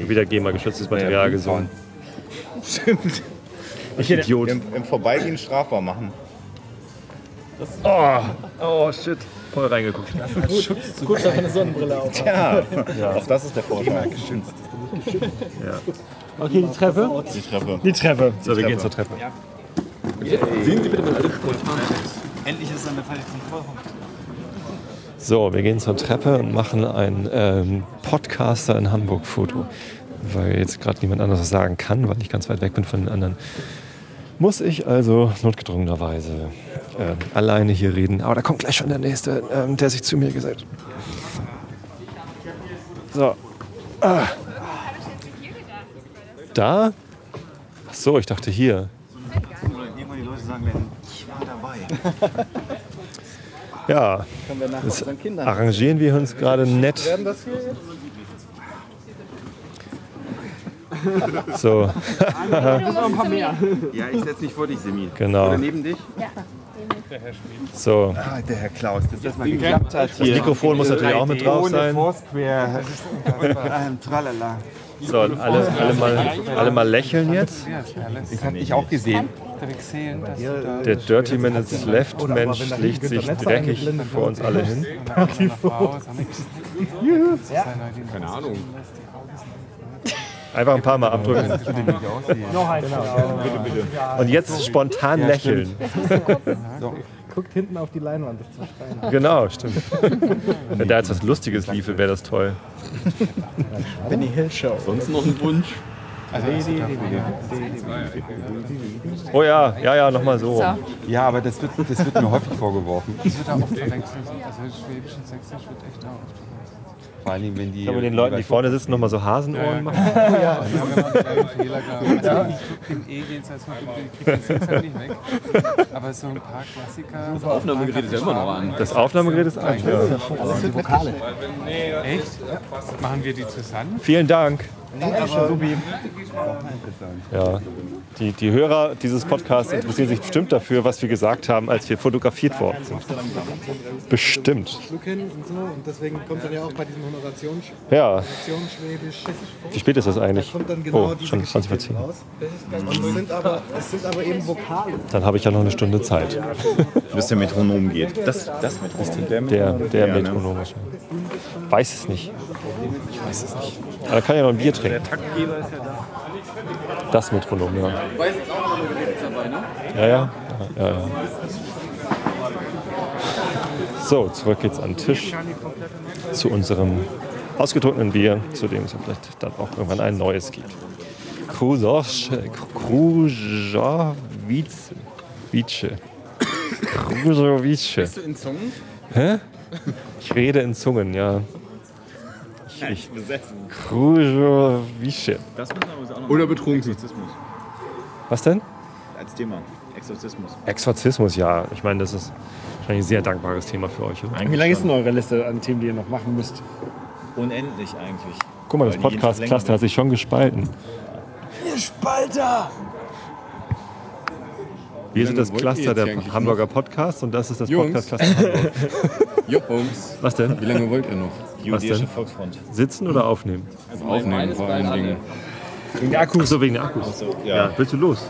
Wieder GEMA-geschütztes Material gesungen. <laughs> Stimmt. Ich Idiot. Im, Im Vorbeigehen strafbar machen. Oh, oh shit. Voll reingeguckt. Gut, da eine Sonnenbrille auf. Tja, <laughs> auch das ist der Vorschlag. Ja. Okay, die Treppe? Die Treppe. Die Treppe. So, wir gehen zur Treppe. Sehen Sie bitte mal alles spontan. Endlich ist eine Feiertag voll. So, wir gehen zur Treppe und machen ein ähm, Podcaster in Hamburg-Foto. Weil jetzt gerade niemand anderes sagen kann, weil ich ganz weit weg bin von den anderen. Muss ich also notgedrungenerweise ähm, alleine hier reden. Aber da kommt gleich schon der Nächste, ähm, der sich zu mir gesellt. So. Ah. Da? Ach so, ich dachte hier. Irgendwann die Leute sagen werden, ich war dabei. <laughs> Ja, das arrangieren wir uns gerade nett. Werden das hier jetzt? So, <laughs> Ja, ich setze mich vor dich, Semi. Genau. Oder neben dich? so. Ah, der Herr Klaus, dass das mal geklappt hat Das Mikrofon muss natürlich auch mit drauf sein. Foursquare. ähm, <laughs> tralala. So, alle, alle, mal, alle mal lächeln jetzt. Ich habe dich auch gesehen. Der Dirty Minutes Left Mensch legt sich dreckig vor uns alle hin. Keine Ahnung. Einfach ein paar Mal abdrücken. Und jetzt spontan lächeln. Guckt hinten auf die Leinwand, das ist. Genau, stimmt. Wenn da jetzt was Lustiges liefe, wäre das toll. <laughs> Benny Hill Show. Sonst noch ein Wunsch? Oh ja, ja, ja, nochmal so. Ja, aber das wird, das wird mir häufig vorgeworfen. Das wird auch oft verwechselt. Also Schwäbisch und Sächsisch wird echt auch oft verwechselt. Vor allem, wenn die. Kann man den Leuten, die vorne sitzen, nochmal so Hasenohren machen? <laughs> Ja, ja. wenn man einen kleinen Fehler gehabt hat. Also Im E geht es als mal kriegt das jetzt halt nicht weg. Aber so ein paar Klassiker. Das Aufnahmegerät ist ja immer noch an. Das Aufnahmegerät ist an. Ja. Das sind Vokale. Echt? Machen wir die zusammen? Vielen Dank. Ja, die, die Hörer dieses Podcasts interessieren sich bestimmt dafür, was wir gesagt haben, als wir fotografiert worden sind. Bestimmt. Schluck hin und so und deswegen kommt dann ja auch bei diesem Honorations Ja. Honorationsschwäbisch. Wie spät ist das eigentlich? Genau Oh, diese schon 20 vor 10. raus. Und es sind aber, es sind aber eben Vokale. Dann habe ich ja noch eine Stunde Zeit. Bis der Metronom geht. Das, das Metronom. Der, der ne? Metronom wahrscheinlich. Weiß es nicht. Ich weiß es nicht. Aber da kann ja noch ein Bier trinken. Taktgeber ist ja da. Das Metronom, ja. Weiß jetzt auch noch dabei, ne? Ja, ja. ja, ja. So, zurück geht's an den Tisch zu unserem ausgetrunkenen Bier, zu dem es vielleicht dann auch irgendwann ein neues gibt. Krujowice. Krujowice. Bist du in Zungen? Hä? Ich rede in Zungen, ja. Ich, ich, Krujowice. Das müssen wir uns auch noch Oder betrunken. Exorzismus. Was denn? Als Thema. Exorzismus. Exorzismus, ja. Ich meine, das ist wahrscheinlich ein sehr dankbares Thema für euch. Oder? Wie lange ist denn eure Liste an Themen, die ihr noch machen müsst? Unendlich eigentlich. Guck mal, das Podcast-Cluster hat sich schon gespalten. Ihr Spalter! Wir sind das Cluster der Hamburger Podcasts und das ist das. Podcast-Cluster Hamburg. <laughs> Jungs. Was denn? Wie lange wollt ihr noch? Was denn? Sitzen oder aufnehmen? Aufnehmen vor allen Dingen. Wegen der Akkus. So, wegen der Akkus. ja. Willst du los?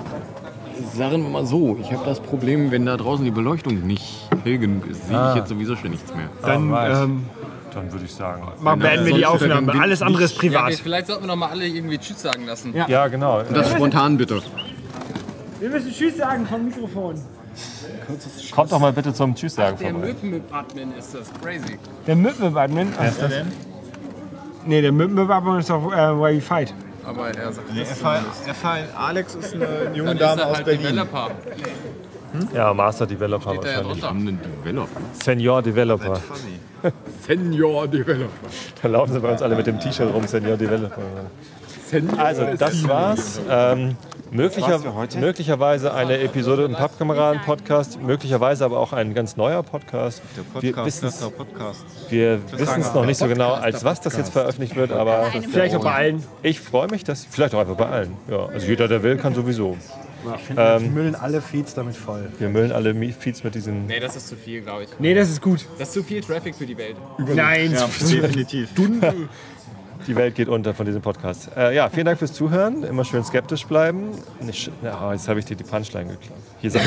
Sagen wir mal so, ich habe das Problem, wenn da draußen die Beleuchtung nicht hell genug ist, sehe Ah. ich jetzt sowieso schon nichts mehr. Dann, ähm, Dann würde ich sagen. mal beenden wir die Aufnahme. Alles andere ist Ja, wir, privat. vielleicht sollten wir noch mal alle irgendwie Tschüss sagen lassen. Ja. Ja, genau. Und das spontan bitte. Wir müssen Tschüss sagen vom Mikrofon. Kommt doch mal bitte zum Tschüss sagen Der vorbei. Möpen-Admin ist das. Crazy. Der Müppenadmin. Wer ist der denn? Nee, der Müppenadmin ist doch äh, Why We Fight. Aber er sagt, Nee, das FH Alex ist eine junge Dann ist Dame er aus halt Berlin. Developer. Ja, Master Developer Steht ja wahrscheinlich. Einen Developer. Senior Developer. Funny. <laughs> Senior Developer. Da laufen sie bei uns alle mit dem T-Shirt rum, Senior Developer. Also, das war's. Ähm, möglicher, möglicherweise eine Episode im Pappkameraden-Podcast, möglicherweise aber auch ein ganz neuer Podcast. Der Wir Podcast, wir wissen es noch nicht so genau, als was das jetzt veröffentlicht wird, aber Vielleicht auch bei allen. ich freue mich, dass vielleicht auch einfach bei allen. Ja, also jeder, der will, kann sowieso. Wir Ähm, müllen alle Feeds damit voll. wir müllen alle Feeds mit diesen. Nee, das ist zu viel, glaube ich. Nee, das ist gut. Das ist zu viel Traffic für die Welt. Nein. <laughs> Definitiv. Die Welt geht unter von diesem Podcast. Äh, ja, vielen Dank fürs Zuhören. Immer schön skeptisch bleiben. Nicht, ja, jetzt habe ich dir die Punchline geklaut. Hier sag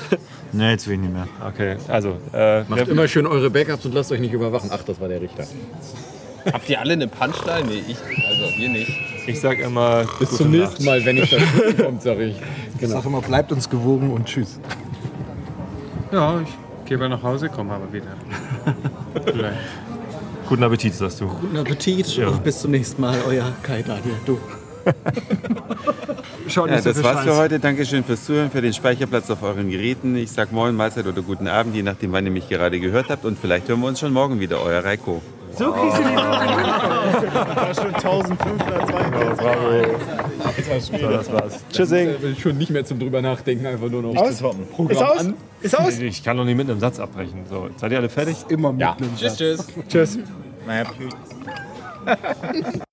<laughs> Nee, jetzt will ich nicht mehr. Okay, also. Äh, Macht immer schön eure Backups und lasst euch nicht überwachen. Ach, das war der Richter. Habt ihr alle eine Punchline? Nee, ich, also wir nicht. Ich sag immer. Bis zum Nacht. nächsten Mal, wenn ich da <laughs> kommt, sage ich. Ich sag immer, bleibt uns gewogen und tschüss. Ja, ich gehe mal nach Hause, komme aber wieder. Vielleicht. <laughs> Guten Appetit, sagst du. Guten Appetit Ja. und bis zum nächsten Mal, euer Kai Daniel. Du. <laughs> Schaut Ja, nicht so das war's für Scheiß. heute. Dankeschön fürs Zuhören, für den Speicherplatz auf euren Geräten. Ich sag Moin, Mahlzeit oder guten Abend, je nachdem, wann ihr mich gerade gehört habt. Und vielleicht hören wir uns schon morgen wieder. Euer Reiko. So kriegst du die <laughs> Das ist schon 1542. So, das war's. Tschüssing. Ich will schon nicht mehr zum drüber nachdenken, einfach nur noch. Aus? Ist aus? Ist aus? Ich kann doch nicht mit einem Satz abbrechen. So, seid ihr alle fertig? Immer mit Ja. einem Tschüss, Satz. tschüss. Tschüss. Naja, <laughs>